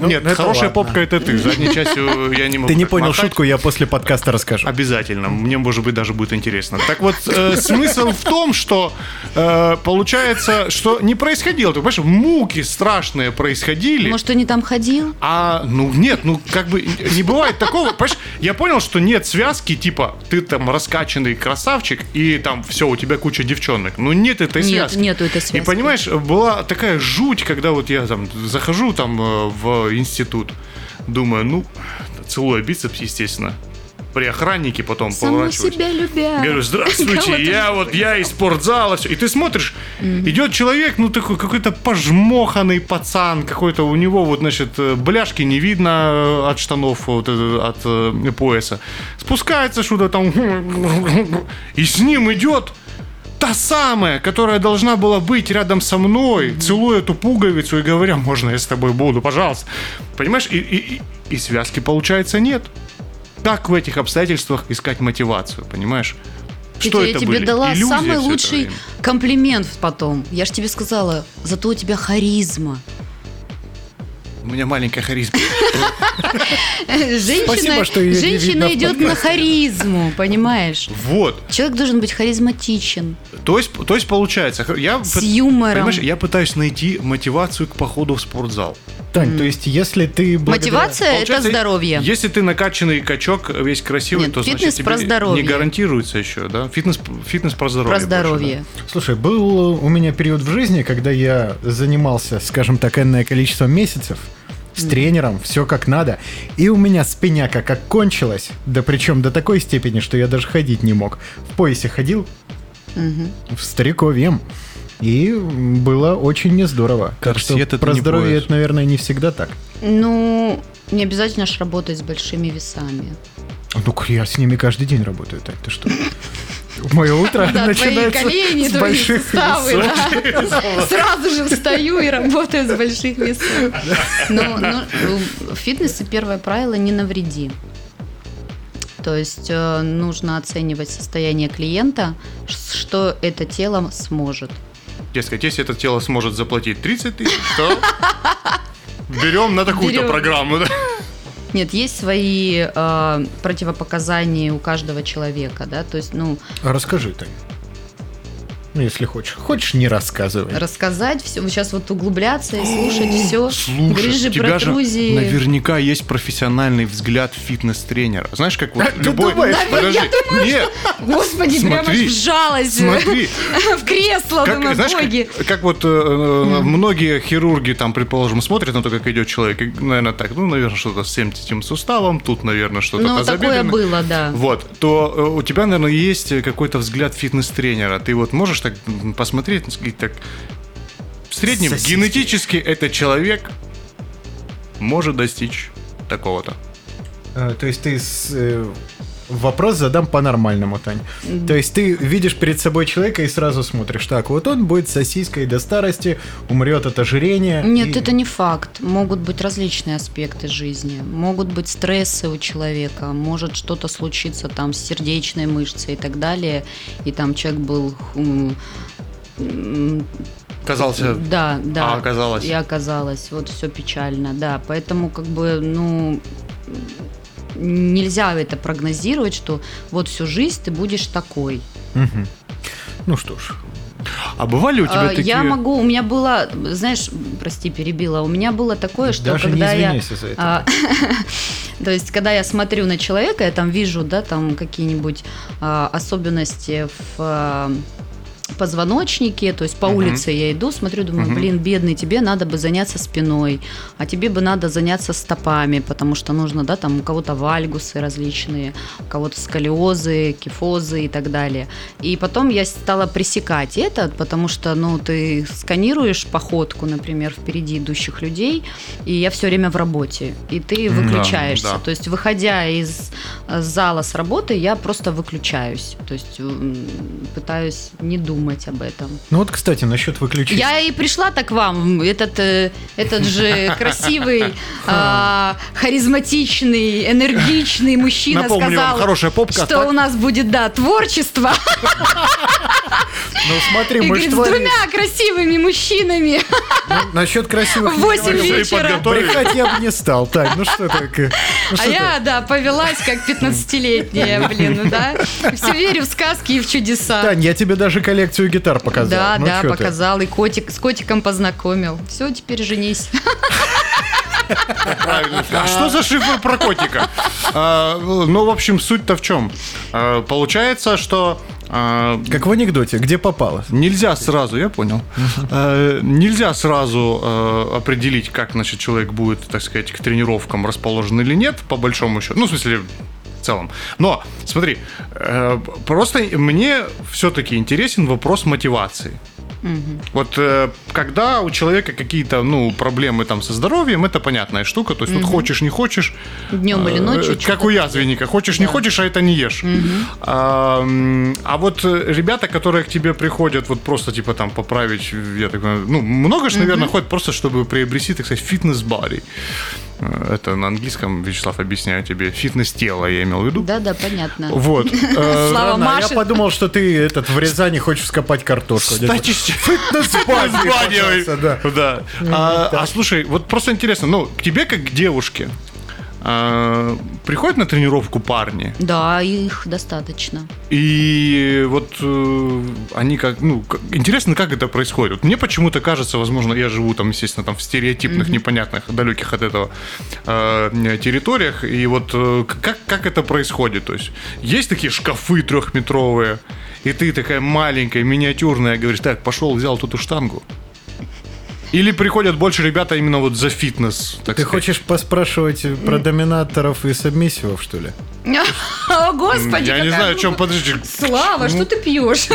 Нет, ну, хорошая попка это ты. Задней частью я не могу Ты не понял шутку, я после подкаста расскажу. Обязательно. Мне, может быть, даже будет интересно. Так вот, э, смысл в том, что э, получается, что не происходило. Ты понимаешь, муки страшные происходили. Может, ты не там ходил? А, ну нет, ну как бы не бывает такого. Понимаешь, я понял, что нет связки, типа, ты там раскачанный красавчик, и там все, у тебя куча девчонок. Ну нет этой нет, связки. Нету этой связки. И понимаешь, была такая жуть, когда вот я там захожу там э, в институт, думаю, ну, целую бицепс, естественно при охраннике потом поворачиваюсь. себя любя. Говорю, здравствуйте, я вот, я из спортзала. Все. И ты смотришь, идет человек, ну такой какой-то пожмоханный пацан, какой-то у него вот, значит, э, бляшки не видно э, от штанов, вот, от э, пояса. Спускается что-то там, и с ним идет та самая, которая должна была быть рядом со мной, целуя эту пуговицу и говоря, можно я с тобой буду, пожалуйста. Понимаешь, и, и, и связки, получается, нет. Как в этих обстоятельствах искать мотивацию, понимаешь? Что я это тебе были? дала Иллюзия самый лучший комплимент потом. Я же тебе сказала, зато у тебя харизма. У меня маленькая харизма. Женщина, Спасибо, что женщина идет на харизму, понимаешь? Вот. Человек должен быть харизматичен. То есть, то есть получается, я, с юмором. Понимаешь, я пытаюсь найти мотивацию к походу в спортзал. Тань, то есть если ты благодаря... Мотивация – это здоровье. Если ты накачанный качок, весь красивый, Нет, то фитнес значит про тебе здоровье. не гарантируется еще, да? Фитнес, фитнес про здоровье. Про здоровье. Больше? Слушай, был у меня период в жизни, когда я занимался, скажем так, энное количество месяцев, с тренером, все как надо. И у меня спиняка как кончилась, да причем до такой степени, что я даже ходить не мог. В поясе ходил, угу. в стариковьем. И было очень не здорово. Корсет так про здоровье это, наверное, не всегда так. Ну, не обязательно ж работать с большими весами. Ну, я с ними каждый день работаю, так ты что? Мое утро да, начинается твои колени, с больших суставы, да. Сразу же встаю и работаю с больших весов. Но, но в фитнесе первое правило – не навреди. То есть э, нужно оценивать состояние клиента, что это тело сможет. Дескать, если это тело сможет заплатить 30 тысяч, то берем на такую-то программу. Нет, есть свои э, противопоказания у каждого человека, да, то есть, ну... А расскажи, Тань. Ну, если хочешь. Хочешь, не рассказывай. Рассказать все. Сейчас вот углубляться и слушать все. Слушай, Грыжи, у тебя же наверняка есть профессиональный взгляд фитнес-тренера. Знаешь, как вот а, любой... Думаешь? Подожди, думаю, нет. Господи, смотри, прямо вжалась смотри. в кресло, как, думаю, знаешь, боги. Как, как вот э, mm. многие хирурги там, предположим, смотрят на то, как идет человек, и, наверное, так, ну, наверное, что-то с этим суставом, тут, наверное, что-то Ну, такое было, да. Вот, то э, у тебя, наверное, есть какой-то взгляд фитнес-тренера. Ты вот можешь так посмотреть, так в среднем Сосиски. генетически этот человек может достичь такого-то. А, то есть ты с, э, вопрос задам по-нормальному, Тань. Mm-hmm. То есть ты видишь перед собой человека и сразу смотришь, так, вот он будет сосиской до старости, умрет от ожирения. Нет, и... это не факт. Могут быть различные аспекты жизни. Могут быть стрессы у человека, может что-то случиться там с сердечной мышцей и так далее. И там человек был Казался. Да, да. А оказалось. И оказалось. Вот все печально, да. Поэтому, как бы, ну, нельзя это прогнозировать, что вот всю жизнь ты будешь такой. Угу. Ну что ж. А бывали у тебя а, такие... Я могу, у меня было, знаешь, прости, перебила, у меня было такое, что Даже когда не я... За это. А, то есть, когда я смотрю на человека, я там вижу, да, там какие-нибудь а, особенности в а, позвоночнике, то есть по uh-huh. улице я иду, смотрю, думаю, uh-huh. блин, бедный, тебе надо бы заняться спиной, а тебе бы надо заняться стопами, потому что нужно, да, там у кого-то вальгусы различные, у кого-то сколиозы, кифозы и так далее. И потом я стала пресекать это, потому что, ну, ты сканируешь походку, например, впереди идущих людей, и я все время в работе, и ты выключаешься. Да, да. То есть, выходя из э, зала с работы, я просто выключаюсь. То есть, пытаюсь не думать об этом. Ну вот, кстати, насчет выключения. Я и пришла так к вам. Этот, э, этот же красивый, а, харизматичный, энергичный мужчина сказал, хорошая попка, что у нас будет, да, творчество. Ну смотри, мы с двумя красивыми мужчинами. Ну, насчет красивых В 8 вечера. Брехать я бы не стал. Так, ну что такое? Ну, а я, да, повелась как 15-летняя, блин, ну да. Все верю в сказки и в чудеса. Тань, я тебе даже коллекцию гитар показал. Да, ну, да, показал. И котик, с котиком познакомил. Все, теперь женись. Правильно. А что за шифр про котика? А, ну, в общем, суть-то в чем? А, получается, что а, как в анекдоте, где попало. Нельзя сразу, я понял. А, нельзя сразу определить, как значит, человек будет, так сказать, к тренировкам расположен или нет, по большому счету. Ну, в смысле, в целом. Но, смотри, э, просто мне все-таки интересен вопрос мотивации. Угу. Вот э, когда у человека какие-то ну, проблемы там со здоровьем, это понятная штука. То есть угу. вот хочешь, не хочешь. Днем э, или ночью. Как у язвенника. Хочешь, да. не хочешь, а это не ешь. Угу. А, а вот ребята, которые к тебе приходят вот просто типа там поправить, я так ну, много же, наверное, угу. ходят просто, чтобы приобрести, так сказать, фитнес-бари. Э, это на английском, Вячеслав, объясняю тебе. Фитнес тела я имел в виду. Да, да, понятно. Вот. Э, Слава Маша. Я подумал, что ты этот в Рязани хочешь скопать картошку. Фитнес-бани. Да. А, а слушай, вот просто интересно, ну, к тебе как к девушке, а, приходят на тренировку парни? Да, их достаточно. И вот э, они как, ну, как, интересно, как это происходит. Мне почему-то кажется, возможно, я живу там, естественно, там в стереотипных, mm-hmm. непонятных, далеких от этого э, территориях. И вот э, как, как это происходит? То есть есть такие шкафы трехметровые, и ты такая маленькая, миниатюрная, говоришь, так, пошел, взял тут штангу. Или приходят больше ребята именно вот за фитнес? Ты сказать. хочешь поспрашивать про доминаторов и сабмиссивов, что ли? О, господи! Я не знаю, о чем подожди. Слава, что ты пьешь?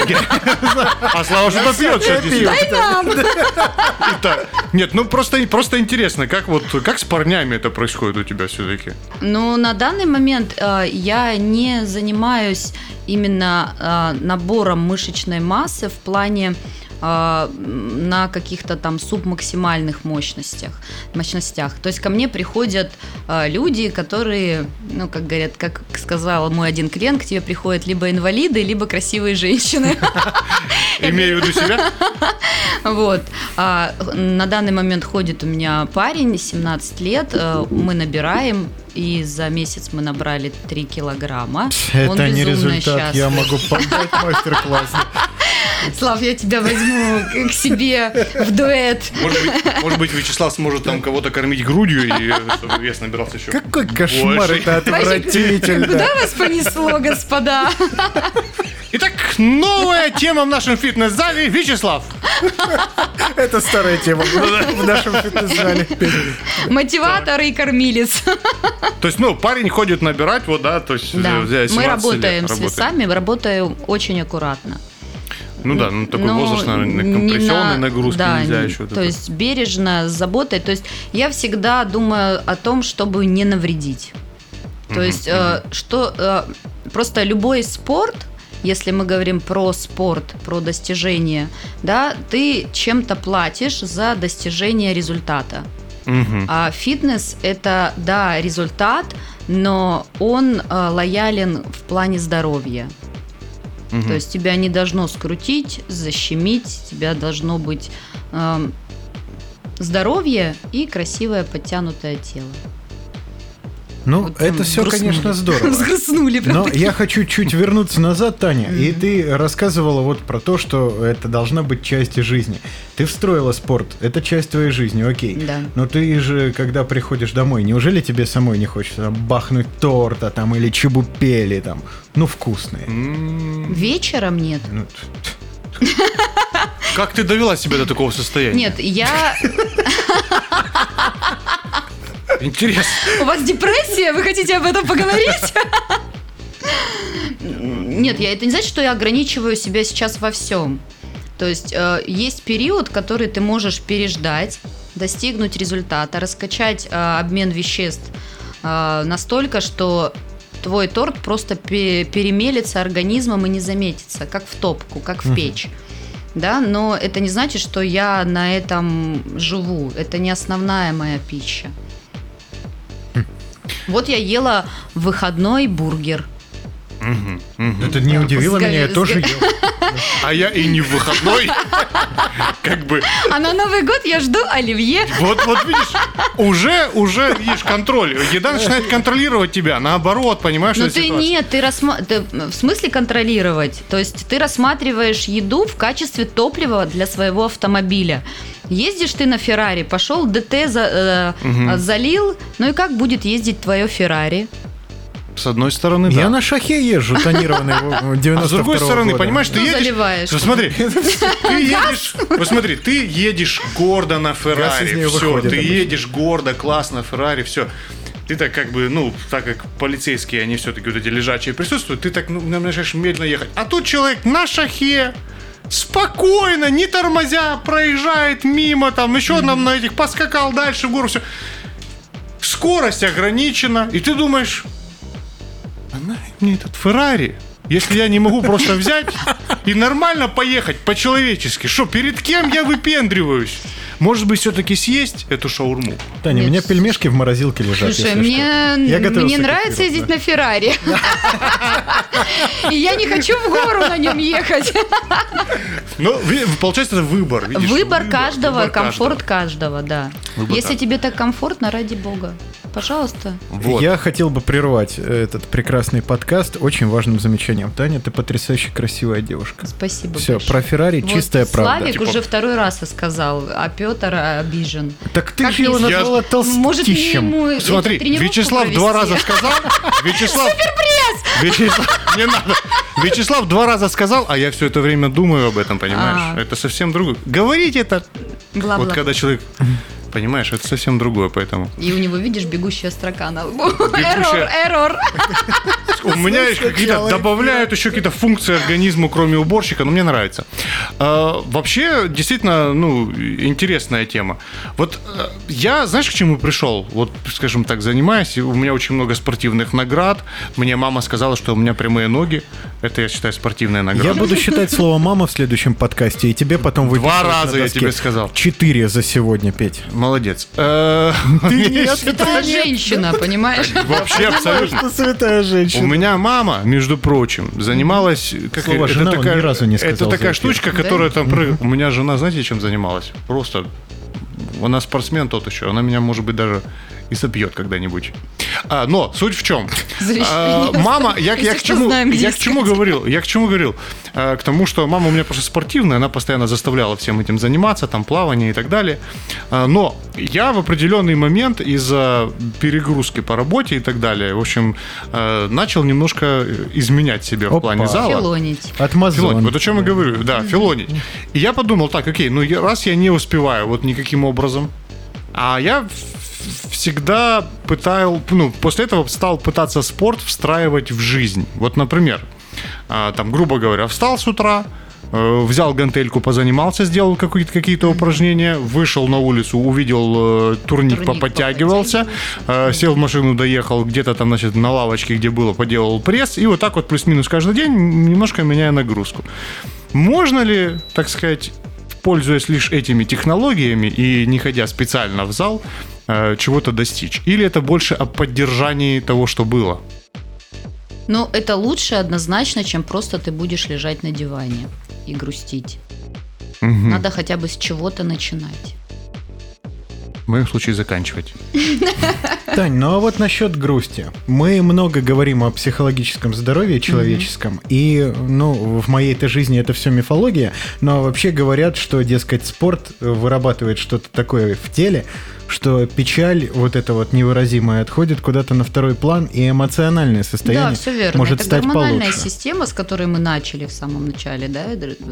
А Слава что-то пьет сейчас. Дай нам! Нет, ну просто, просто интересно, как вот как с парнями это происходит у тебя все-таки? Ну, на данный момент э, я не занимаюсь именно э, набором мышечной массы в плане на каких-то там субмаксимальных мощностях, мощностях. То есть ко мне приходят а, люди, которые, ну, как говорят, как сказал мой один клиент, к тебе приходят либо инвалиды, либо красивые женщины. Имею в виду себя? Вот. А, на данный момент ходит у меня парень, 17 лет, мы набираем и за месяц мы набрали 3 килограмма. Это Он не результат, счастлив. я могу подать мастер-класс. Слав, я тебя возьму к себе в дуэт. Может быть, может быть Вячеслав сможет там кого-то кормить грудью, и чтобы вес набирался еще Какой кошмар, это отвратительно. Куда вас понесло, господа? Итак, новая тема в нашем фитнес-зале. Вячеслав. Это старая тема в нашем фитнес-зале. Мотиватор и кормилец. То есть, ну, парень ходит набирать, вот, да, то есть, да. Мы работаем с весами, работаем очень аккуратно. Ну да, ну такой Но возраст, наверное, компрессионной на... нагрузки да, нельзя еще. То это. есть бережно, с заботой. То есть я всегда думаю о том, чтобы не навредить. То mm-hmm. есть э, что э, просто любой спорт, если мы говорим про спорт, про достижение, да, ты чем-то платишь за достижение результата. Угу. А фитнес это да результат, но он э, лоялен в плане здоровья. Угу. То есть тебя не должно скрутить, защемить, тебя должно быть э, здоровье и красивое подтянутое тело. Ну, вот это все, грустнули. конечно, здорово. Взгрустнули. Но я хочу чуть вернуться назад, Таня. Mm-hmm. И ты рассказывала вот про то, что это должна быть часть жизни. Ты встроила спорт, это часть твоей жизни, окей. Да. Но ты же, когда приходишь домой, неужели тебе самой не хочется там, бахнуть торта там или чебупели там? Ну, вкусные. Вечером нет. Ну, Как ты довела себя до такого состояния? Нет, я... Интересно. У вас депрессия? Вы хотите об этом поговорить? Нет, я, это не значит, что я ограничиваю себя сейчас во всем. То есть э, есть период, который ты можешь переждать, достигнуть результата, раскачать э, обмен веществ э, настолько, что твой торт просто перемелится организмом и не заметится, как в топку, как в печь. Да, но это не значит, что я на этом живу. Это не основная моя пища. Вот я ела выходной бургер. Это не удивило меня, я тоже ел. А я и не в выходной. Как бы. А на Новый год я жду оливье. Вот, вот видишь, уже, уже, видишь, контроль. Еда начинает контролировать тебя. Наоборот, понимаешь, Но ты нет, ты, рассма... ты в смысле контролировать? То есть ты рассматриваешь еду в качестве топлива для своего автомобиля. Ездишь ты на Феррари, пошел ДТ за, э, угу. залил, ну и как будет ездить твое Феррари? С одной стороны, Я на шахе езжу, тонированный 92 А с другой стороны, года. понимаешь, ты ну, едешь... Заливаешь. Смотри, ты едешь... Посмотри, ты едешь гордо на Феррари, все, ты едешь гордо, классно, Феррари, все ты так как бы, ну, так как полицейские, они все-таки вот эти лежачие присутствуют, ты так ну, начинаешь медленно ехать. А тут человек на шахе, спокойно, не тормозя, проезжает мимо, там еще нам на этих поскакал дальше в гору, все. Скорость ограничена, и ты думаешь, мне этот Феррари, если я не могу просто взять и нормально поехать по-человечески, что перед кем я выпендриваюсь? Может быть, все-таки съесть эту шаурму? Таня, Нет. у меня пельмешки в морозилке лежат. Слушай, мне, мне нравится ездить на Феррари. И я не хочу в гору на нем ехать. Ну, получается, это выбор. Выбор каждого, комфорт каждого, да. Если тебе так комфортно, ради бога. Пожалуйста. Вот. Я хотел бы прервать этот прекрасный подкаст очень важным замечанием. Таня, ты потрясающе красивая девушка. Спасибо Все, большое. про Феррари вот чистая правда. Славик типа... уже второй раз сказал, а Петр обижен. Так ты же его назвала толстищем. Может, ему Смотри, Вячеслав два раза сказал. Вячеслав... Вячеслав, не надо. Вячеслав два раза сказал, а я все это время думаю об этом, понимаешь? А. Это совсем другое. Говорить это... Бла-бла. Вот когда человек Понимаешь, это совсем другое, поэтому. И у него, видишь, бегущая строка на лбу. Эррор, эррор. У меня еще какие-то добавляют еще какие-то функции организму, кроме уборщика, но мне нравится. А, вообще, действительно, ну, интересная тема. Вот э, я, знаешь, к чему пришел? Вот, скажем так, занимаюсь, у меня очень много спортивных наград. Мне мама сказала, что у меня прямые ноги. Это, я считаю, спортивная награда. Я буду считать слово «мама» в следующем подкасте, и тебе потом выпишут Два раза я тебе сказал. Четыре за сегодня, Петь. Молодец. Э, Ты святая женщина, понимаешь? Вообще абсолютно. святая женщина. У меня мама, между прочим, занималась... Как, Слово это жена такая, ни разу не сказал. Это такая штучка, которая там... У меня жена, знаете, чем занималась? Просто она спортсмен тот еще. Она меня, может быть, даже и собьет когда-нибудь. А, но суть в чем? А, мама, я, я, к чему, знаем, я к чему говорил? Я к чему говорил? А, к тому, что мама у меня просто спортивная, она постоянно заставляла всем этим заниматься, там плавание и так далее. А, но я в определенный момент из-за перегрузки по работе и так далее, в общем, а, начал немножко изменять себя Опа. в плане зала. Филонить. Отмазонить. Филонить. Вот о чем я говорю, да, филонить. И я подумал, так, окей, ну раз я не успеваю вот никаким образом, а я всегда пытал, ну, после этого стал пытаться спорт встраивать в жизнь. Вот, например, а, там, грубо говоря, встал с утра, э, взял гантельку, позанимался, сделал какие-то какие упражнения, вышел на улицу, увидел э, турник, турник поподтягивался, э, сел в машину, доехал, где-то там, значит, на лавочке, где было, поделал пресс, и вот так вот плюс-минус каждый день, немножко меняя нагрузку. Можно ли, так сказать, пользуясь лишь этими технологиями и не ходя специально в зал, э, чего-то достичь? Или это больше о поддержании того, что было? Ну, это лучше однозначно, чем просто ты будешь лежать на диване и грустить. Угу. Надо хотя бы с чего-то начинать в моем случае заканчивать. Тань, ну а вот насчет грусти. Мы много говорим о психологическом здоровье человеческом, mm-hmm. и, ну, в моей-то жизни это все мифология, но вообще говорят, что, дескать, спорт вырабатывает что-то такое в теле, что печаль вот эта вот невыразимая отходит куда-то на второй план, и эмоциональное состояние да, все верно. может Это стать гормональная получше. система, с которой мы начали в самом начале да,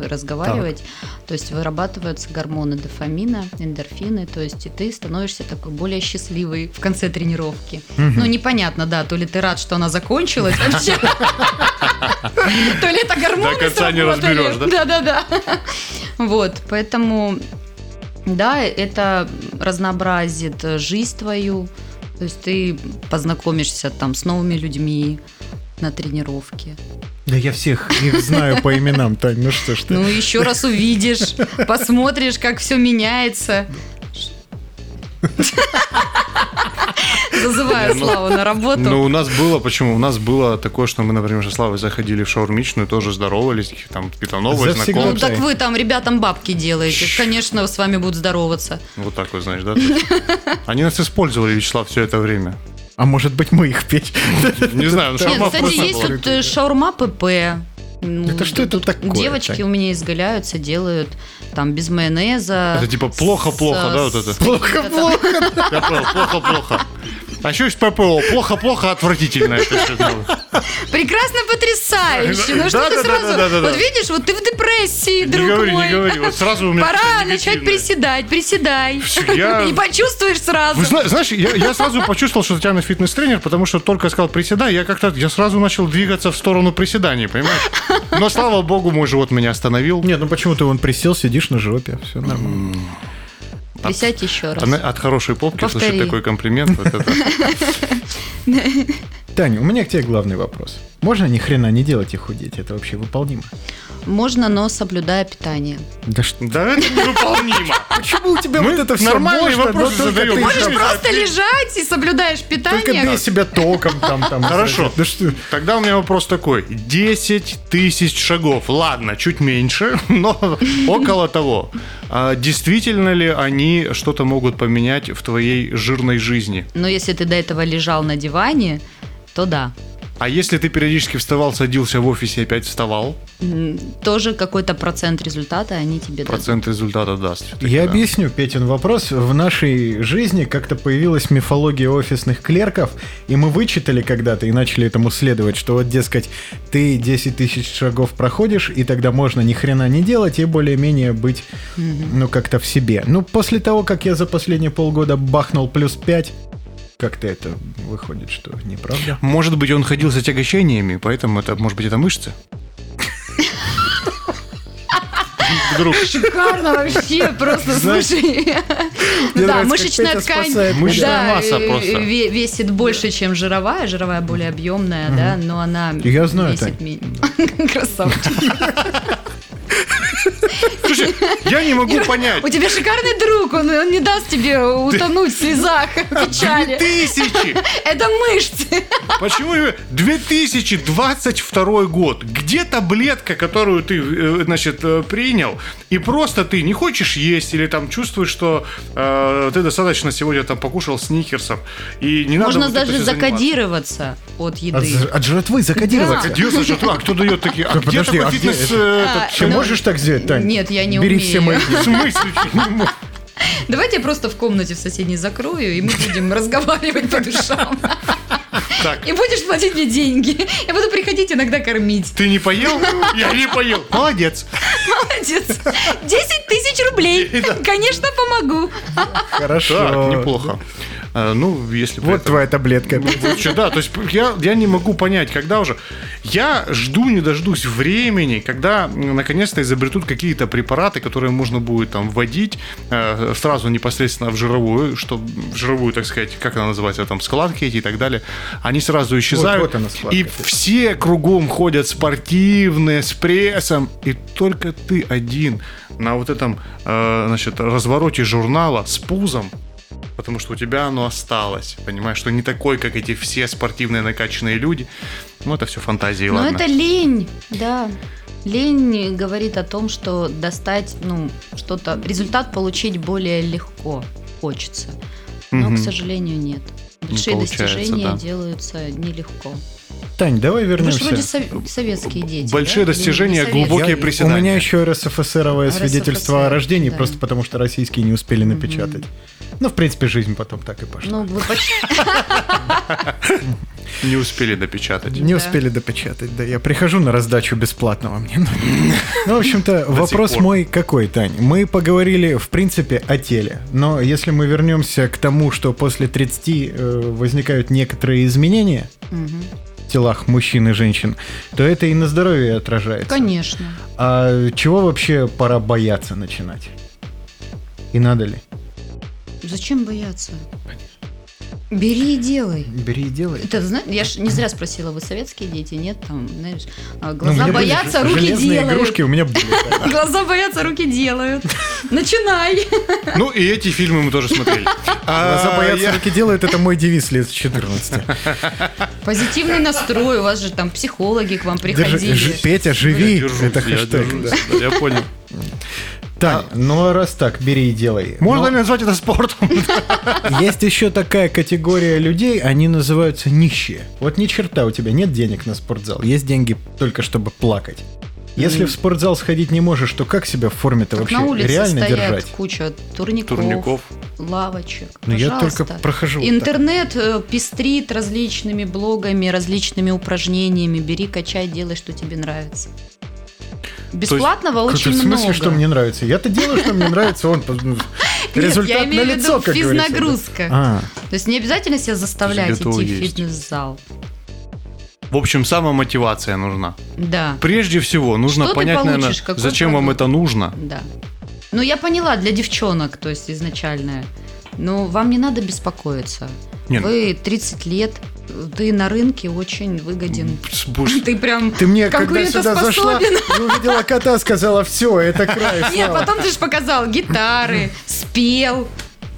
разговаривать. Так. То есть вырабатываются гормоны дофамина, эндорфины, то есть и ты становишься такой более счастливый в конце тренировки. Угу. Ну, непонятно, да, то ли ты рад, что она закончилась вообще, то ли это гормоны До конца не разберешь, да? Да-да-да. Вот, поэтому да, это разнообразит жизнь твою. То есть ты познакомишься там с новыми людьми на тренировке. Да я всех их знаю по именам, Тань, ну что ж ты. Ну еще раз увидишь, посмотришь, как все меняется. Зазываю ну, Славу на работу. Ну, у нас было, почему? У нас было такое, что мы, например, с Славой заходили в шаурмичную, тоже здоровались, там, какие-то новые знакомые. Ну, так вы там ребятам бабки делаете. Конечно, с вами будут здороваться. Вот так вот, знаешь, да? Они нас использовали, Вячеслав, все это время. А может быть, мы их петь? Не знаю, шаурма Нет, кстати, есть тут э, шаурма ПП. Это что это такое? Девочки у меня изгаляются, делают там без майонеза. Это типа плохо-плохо, да, вот это? Плохо-плохо. Плохо-плохо. А еще есть ППО. Плохо-плохо, отвратительно это все. Прекрасно, потрясающе. Ну что ты сразу... Вот видишь, вот ты в депрессии, друг мой. Не говори, не говори. Вот сразу у меня Пора начать приседать, приседай. И почувствуешь сразу. Знаешь, я сразу почувствовал, что Татьяна фитнес-тренер, потому что только сказал приседай, я как-то, я сразу начал двигаться в сторону приседаний, понимаешь? Но, слава богу, мой живот меня остановил. Нет, ну почему ты вон присел, сидишь на жопе, все нормально. Присядь еще раз. От хорошей попки Повтори. слышать такой комплимент. Таня, у меня к тебе главный вопрос. Можно ни хрена не делать и худеть? Это вообще выполнимо? Можно, но соблюдая питание. Да что? Да это невыполнимо. Почему у тебя вот это все нормальные вопросы задаем? Можешь просто лежать и соблюдаешь питание. Только бей себя током там. там Хорошо. Тогда у меня вопрос такой. 10 тысяч шагов. Ладно, чуть меньше, но около того. А действительно ли они что-то могут поменять в твоей жирной жизни? Но если ты до этого лежал на диване, то да. А если ты периодически вставал, садился в офисе и опять вставал? Тоже какой-то процент результата они тебе Процент дадут. результата даст. Я да. объясню Петин вопрос. В нашей жизни как-то появилась мифология офисных клерков, и мы вычитали когда-то и начали этому следовать, что вот, дескать, ты 10 тысяч шагов проходишь, и тогда можно ни хрена не делать и более-менее быть, ну, как-то в себе. Ну, после того, как я за последние полгода бахнул плюс 5, как-то это выходит, что неправда. Может быть, он ходил с отягощениями, поэтому это, может быть, это мышцы? Вдруг. Шикарно вообще, просто, слушай. Да, мышечная ткань мышечная масса просто. весит больше, чем жировая. Жировая более объемная, да, но она Я знаю, весит меньше. Красавчик. Слушай, я не могу понять. У тебя шикарный друг, он, он не даст тебе утонуть в слезах печали. Тысячи! Это мышцы. Почему 2022 год? Где таблетка, которую ты, э, значит, э, принял, и просто ты не хочешь есть или там чувствуешь, что э, ты достаточно сегодня там покушал сникерсов и не надо Можно даже закодироваться от еды. От, от жратвы закодироваться. Да. Закодироваться А кто дает такие? А где такой фитнес? А, ты можешь так сделать, Тань? Нет, я не Бери умею. все мои. В смысле? Давайте я просто в комнате в соседней закрою, и мы будем разговаривать по душам. Так. И будешь платить мне деньги. Я буду приходить иногда кормить. Ты не поел? Я не поел. Молодец. Молодец. 10 тысяч рублей. Конечно, помогу. Хорошо. Так, неплохо. А, ну, если... Вот этом... твоя таблетка. Ну, да, то есть я, я не могу понять, когда уже... Я жду, не дождусь времени, когда наконец-то изобретут какие-то препараты, которые можно будет там вводить э, сразу непосредственно в жировую, что в жировую, так сказать, как она называется, там складки эти и так далее. Они сразу исчезают. Вот, вот она, складка, и все кругом ходят спортивные, с прессом, и только ты один на вот этом, э, значит, развороте журнала с пузом, потому что у тебя оно осталось, понимаешь, что не такой, как эти все спортивные накачанные люди. Ну, это все фантазии, Но ладно. это лень, да. Лень говорит о том, что достать, ну, что-то, результат получить более легко хочется. Но, угу. к сожалению, нет. Большие достижения да. делаются нелегко. Тань, давай вернемся. Вы же вроде советские дети. Большие да? достижения, глубокие приседания. У меня еще РСФСРовое свидетельство о рождении, да. просто потому что российские не успели напечатать. Ну, в принципе, жизнь потом так и пошла. Ну, вы Не успели допечатать. Не успели допечатать, да. Я прихожу на раздачу бесплатного мне. Ну, в общем-то, вопрос мой какой, Тань? Мы поговорили, в принципе, о теле. Но если мы вернемся к тому, что после 30 э, возникают некоторые изменения, телах мужчин и женщин, то это и на здоровье отражается. Конечно. А чего вообще пора бояться начинать? И надо ли? Зачем бояться? Бери и делай. Бери и делай. Это, знаешь, я ж не зря спросила, вы советские дети, нет? Там, знаешь, а, глаза ну, боятся, руки делают. игрушки у меня были. Глаза боятся, руки делают. Начинай. Ну, и эти фильмы мы тоже смотрели. Глаза а, боятся, руки делают, это мой девиз лет с 14. Позитивный настрой, у вас же там психологи к вам приходили. Петя, живи, это хэштег. Я понял. Тань, а... ну раз так, бери и делай. Можно Но... ли назвать это спортом? Есть еще такая категория людей, они называются нищие. Вот ни черта у тебя нет денег на спортзал, есть деньги только чтобы плакать. Если mm. в спортзал сходить не можешь, то как себя в форме-то вообще на улице реально стоят держать? куча турников, турников. лавочек. Ну я только прохожу. Интернет так. Э, пестрит различными блогами, различными упражнениями. Бери, качай, делай, что тебе нравится. Бесплатного есть, очень много. В смысле, много. что мне нравится? Я-то делаю, что мне нравится, он ну, результат на лицо, в виду физнагрузка. А. То есть не обязательно себя заставлять идти в фитнес-зал. В общем, самомотивация нужна. Да. Прежде всего, нужно что понять, наверное, зачем продукт? вам это нужно. Да. Ну, я поняла, для девчонок, то есть изначально. Но вам не надо беспокоиться. Нет. Вы 30 лет, ты на рынке очень выгоден. Буш. Ты прям Ты мне, когда сюда зашла, увидела кота, сказала, все, это край. Нет, потом ты же показал гитары, спел,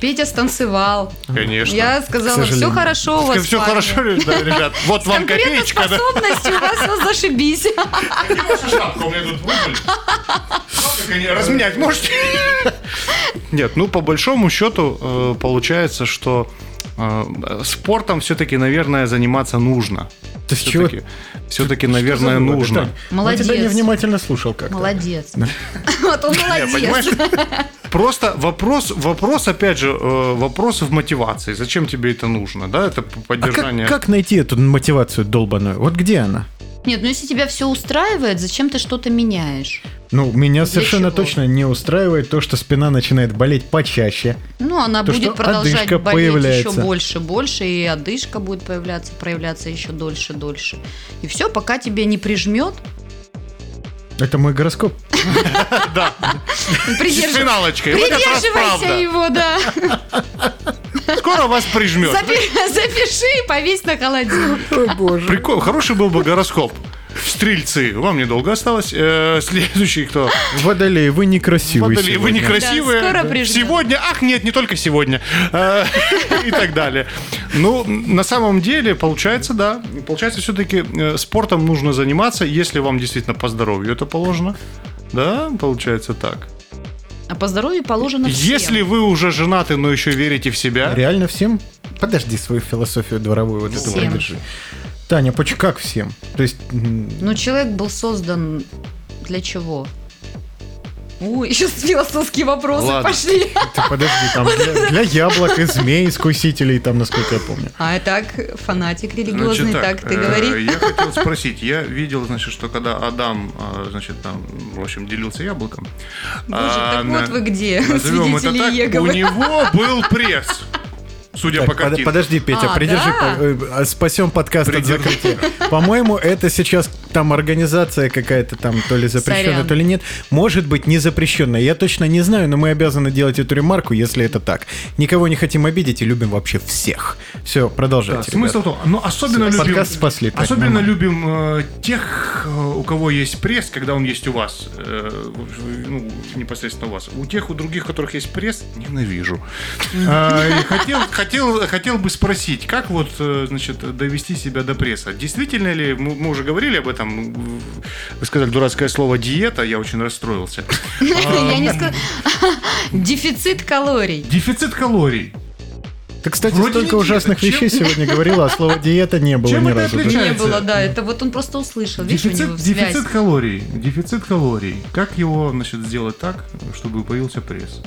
Петя станцевал. Конечно. Я сказала, все хорошо у вас. Все хорошо, ребят. Вот вам копеечка. способности у вас все зашибись. Разменять можете? Нет, ну по большому счету э, получается, что спортом все-таки, наверное, заниматься нужно. То есть все-таки, все-таки наверное, нужно. Молодец. Я тебя невнимательно слушал как Молодец. Вот он молодец. Просто вопрос, вопрос, опять же, э, вопрос в мотивации. Зачем тебе это нужно, да? Это поддержание. А как, как найти эту мотивацию долбаную? Вот где она? Нет, ну если тебя все устраивает, зачем ты что-то меняешь? Ну, меня Для совершенно чего? точно не устраивает то, что спина начинает болеть почаще. Ну, она то, будет продолжать болеть появляется. еще больше, больше, и одышка будет появляться, проявляться еще дольше, дольше. И все, пока тебе не прижмет. Это мой гороскоп. Да. Придерживайся его, да. Скоро вас прижмет. Запиши и повесь на холодильник. О, боже. Прикол, хороший был бы гороскоп. Стрельцы, вам недолго осталось. Э, следующий кто? Водолей, вы некрасивые Водолей, вы некрасивые. Да, скоро сегодня, ах нет, не только сегодня. Э, и так далее. Ну, на самом деле, получается, да. Получается, все-таки э, спортом нужно заниматься, если вам действительно по здоровью это положено. Да, получается так. А по здоровью положено всем. Если вы уже женаты, но еще верите в себя. Реально всем? Подожди свою философию дворовую вот эту вот держи. Таня, почему как всем? То есть... Ну, человек был создан для чего? Ой, сейчас философские вопросы Ладно. пошли. Ты подожди, там для, для яблок и змей, искусителей, там, насколько я помню. А так, фанатик религиозный, значит, так, так ты э, говори. Я хотел спросить, я видел, значит, что когда Адам, а, значит, там, в общем, делился яблоком. Боже, а, так вот вы где, назовем это так, Еговы. у него был пресс. Судя так, по картинке. Подожди, Петя, а, придержи, да? по, э, спасем подкаст Придержи. от закрытия. По-моему, это сейчас там организация какая-то там, то ли запрещенная, Сорян. то ли нет. Может быть, не запрещенная. Я точно не знаю, но мы обязаны делать эту ремарку, если это так. Никого не хотим обидеть и любим вообще всех. Все, продолжайте. Да, смысл в том, ну, особенно любим, спасли, особенно любим э, тех, э, у кого есть пресс, когда он есть у вас, э, ну, непосредственно у вас. У тех, у других, у которых есть пресс, ненавижу. А, хотел, хотел, хотел бы спросить, как вот, э, значит, довести себя до пресса? Действительно ли, мы, мы уже говорили об этом, вы сказали дурацкое слово диета, я очень расстроился. Я не сказала. Дефицит калорий. Дефицит калорий. Ты, кстати, Вроде столько ужасных чем... вещей сегодня говорила, а слова диета не было чем ни разу. Не было, да. Это вот он просто услышал. Дефицит, дефицит калорий. Дефицит калорий. Как его, значит, сделать так, чтобы появился пресс?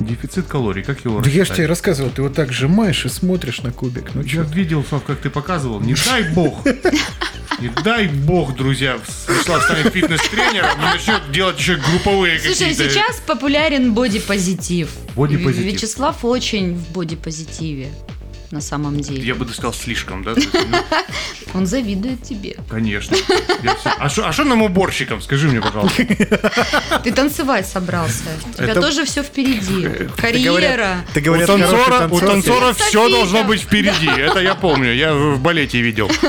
Дефицит калорий, как его Да я же тебе рассказывал, ты вот так сжимаешь и смотришь на кубик. Ну, я видел, Слав, как ты показывал. Не дай бог. Не дай бог, друзья, Вячеслав станет фитнес-тренером и начнет делать еще групповые Слушай, какие-то... сейчас популярен бодипозитив. Бодипозитив. Вячеслав очень в бодипозитиве на самом деле. Я бы сказал слишком, да? Он завидует тебе. Конечно. А что а нам уборщикам? Скажи мне, пожалуйста. Ты танцевать собрался. У тебя тоже все впереди. Карьера. Ты говорят, у танцора, у танцора все должно быть впереди. Это я помню. Я в балете видел.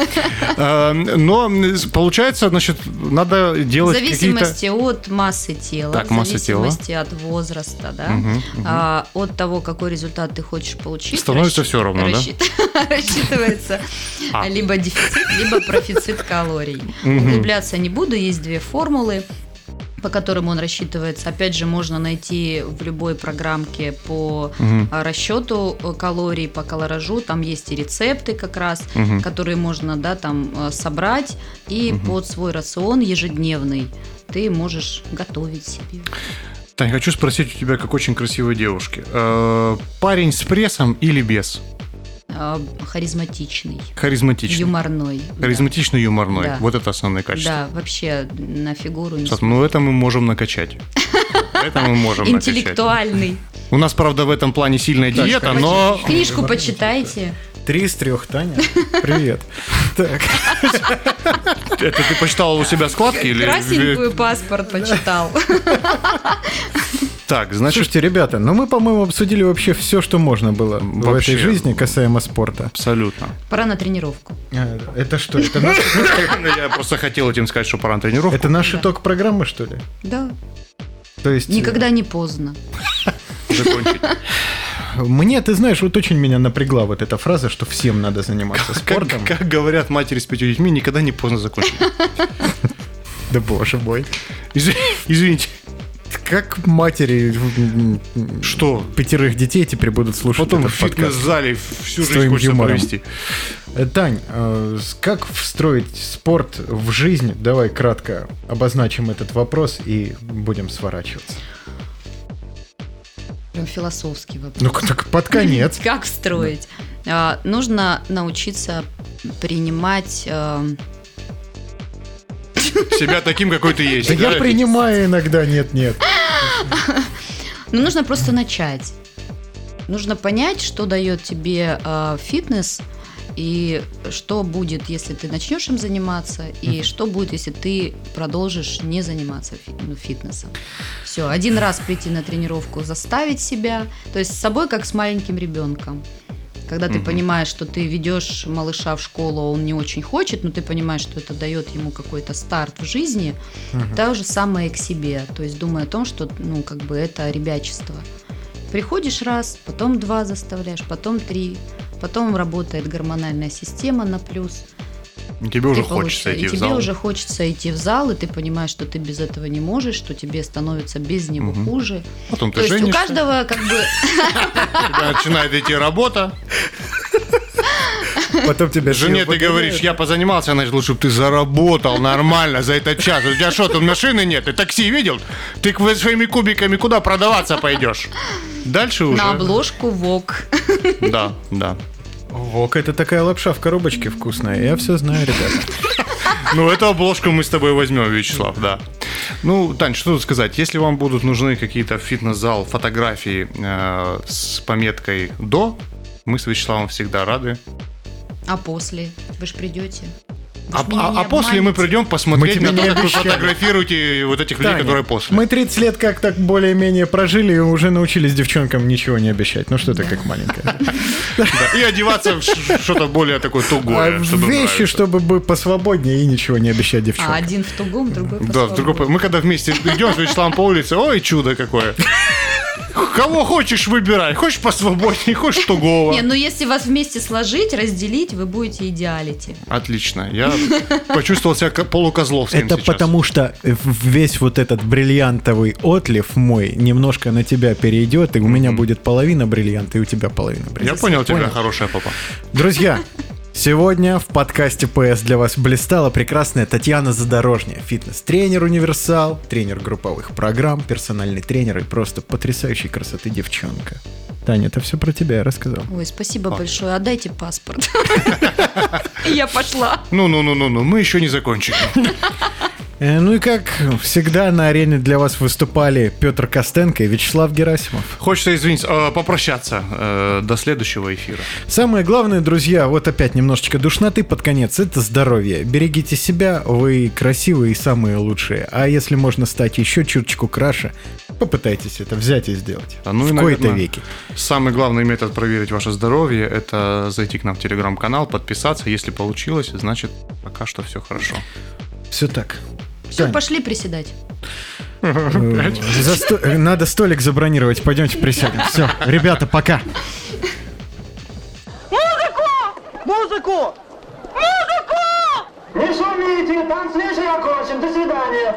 А, но получается, значит, надо делать В зависимости от массы тела. Так, массы тела. В зависимости от возраста, да. А, от того, какой результат ты хочешь получить. Становится все равно рассчитывается а. либо дефицит, либо профицит калорий. Углубляться не буду, есть две формулы по которым он рассчитывается. Опять же, можно найти в любой программке по угу. расчету калорий, по колоражу. Там есть и рецепты как раз, угу. которые можно да, там э, собрать. И угу. под свой рацион ежедневный ты можешь готовить себе. Тань, хочу спросить у тебя, как очень красивой девушки. Э, парень с прессом или без? А, харизматичный. Харизматичный. Юморной. Харизматичный, да. юморной. Да. Вот это основное качество. Да, вообще на фигуру не Сейчас, Ну, это мы можем накачать. Это мы можем Интеллектуальный. У нас, правда, в этом плане сильная диета, но... Книжку почитайте. Три из трех, Таня. Привет. Так. Это ты почитал у себя складки или... Красненькую паспорт почитал. Так, значит... Слушайте, ребята, ну мы, по-моему, обсудили вообще все, что можно было вообще. в этой жизни касаемо спорта. Абсолютно. Пора на тренировку. А, это что? Это наш... Я просто хотел этим сказать, что пора на тренировку. Это наш итог программы, что ли? Да. То есть... Никогда не поздно. Закончить. Мне, ты знаешь, вот очень меня напрягла вот эта фраза, что всем надо заниматься спортом. Как, как говорят матери с пятью детьми, никогда не поздно закончить. Да боже мой. Извините как матери что пятерых детей теперь будут слушать Потом в фитнес-зале всю жизнь хочется юмором. провести. Э, Тань, э, как встроить спорт в жизнь? Давай кратко обозначим этот вопрос и будем сворачиваться. Прям философский вопрос. Ну, так под конец. Как встроить? А, нужно научиться принимать э, себя таким, какой ты есть. Да я принимаю иногда, нет-нет. Ну, нужно просто начать. Нужно понять, что дает тебе э, фитнес, и что будет, если ты начнешь им заниматься, и что будет, если ты продолжишь не заниматься ну, фитнесом. Все, один раз прийти на тренировку, заставить себя, то есть с собой как с маленьким ребенком. Когда ты угу. понимаешь, что ты ведешь малыша в школу, он не очень хочет, но ты понимаешь, что это дает ему какой-то старт в жизни, угу. то же самое к себе. То есть думая о том, что ну, как бы это ребячество. Приходишь раз, потом два заставляешь, потом три, потом работает гормональная система на плюс – Тебе уже хочется идти и в зал. Тебе уже хочется идти в зал, и ты понимаешь, что ты без этого не можешь, что тебе становится без него угу. хуже. Потом ты То женишься. есть у каждого как бы... Начинает идти работа. Потом тебе Жене ты говоришь, я позанимался, значит, лучше бы ты заработал нормально за этот час. У тебя что, там машины нет? Ты такси видел? Ты своими кубиками куда продаваться пойдешь? Дальше уже... На обложку ВОК. Да, да. Вок, это такая лапша в коробочке вкусная. Я все знаю, ребята. Ну, эту обложку мы с тобой возьмем, Вячеслав, да. Ну, Тань, что тут сказать? Если вам будут нужны какие-то фитнес-зал, фотографии э, с пометкой «до», мы с Вячеславом всегда рады. А после? Вы же придете. А, а, а после мы придем посмотреть на то, как вы фотографируете вот этих людей, которые после. Мы 30 лет как так более-менее прожили и уже научились девчонкам ничего не обещать. Ну что ты как маленькая. И одеваться в что-то более такое тугое. А вещи, чтобы быть посвободнее и ничего не обещать девчонкам. А один в тугом, другой Да, мы когда вместе идем с Вячеславом по улице, ой, чудо какое. Кого хочешь, выбирай. Хочешь посвободнее, хочешь тугого. Не, ну если вас вместе сложить, разделить, вы будете идеалити. Отлично. Я почувствовал себя полукозловским Это сейчас. потому что весь вот этот бриллиантовый отлив мой немножко на тебя перейдет, и у меня будет половина бриллианта, и у тебя половина бриллианта. Я понял тебя, хорошая папа. Друзья, Сегодня в подкасте PS для вас блистала прекрасная Татьяна Задорожняя, фитнес-тренер универсал, тренер групповых программ, персональный тренер и просто потрясающей красоты девчонка. Таня, это все про тебя я рассказал. Ой, спасибо а. большое. Отдайте паспорт. Я пошла. Ну-ну-ну-ну, мы еще не закончили. Э, ну и как всегда на арене для вас выступали Петр Костенко и Вячеслав Герасимов. Хочется извиниться, э, попрощаться э, до следующего эфира. Самое главное, друзья, вот опять немножечко душноты под конец, это здоровье. Берегите себя, вы красивые и самые лучшие. А если можно стать еще чуточку краше, попытайтесь это взять и сделать. А ну в кои-то веки. Самый главный метод проверить ваше здоровье – это зайти к нам в телеграм-канал, подписаться. Если получилось, значит пока что все хорошо. Все так. Все, пошли приседать. За сто... Надо столик забронировать. Пойдемте присядем. Все, ребята, пока. Музыку! Музыку! Музыку! Не шумите, танцвишь окончен. До свидания.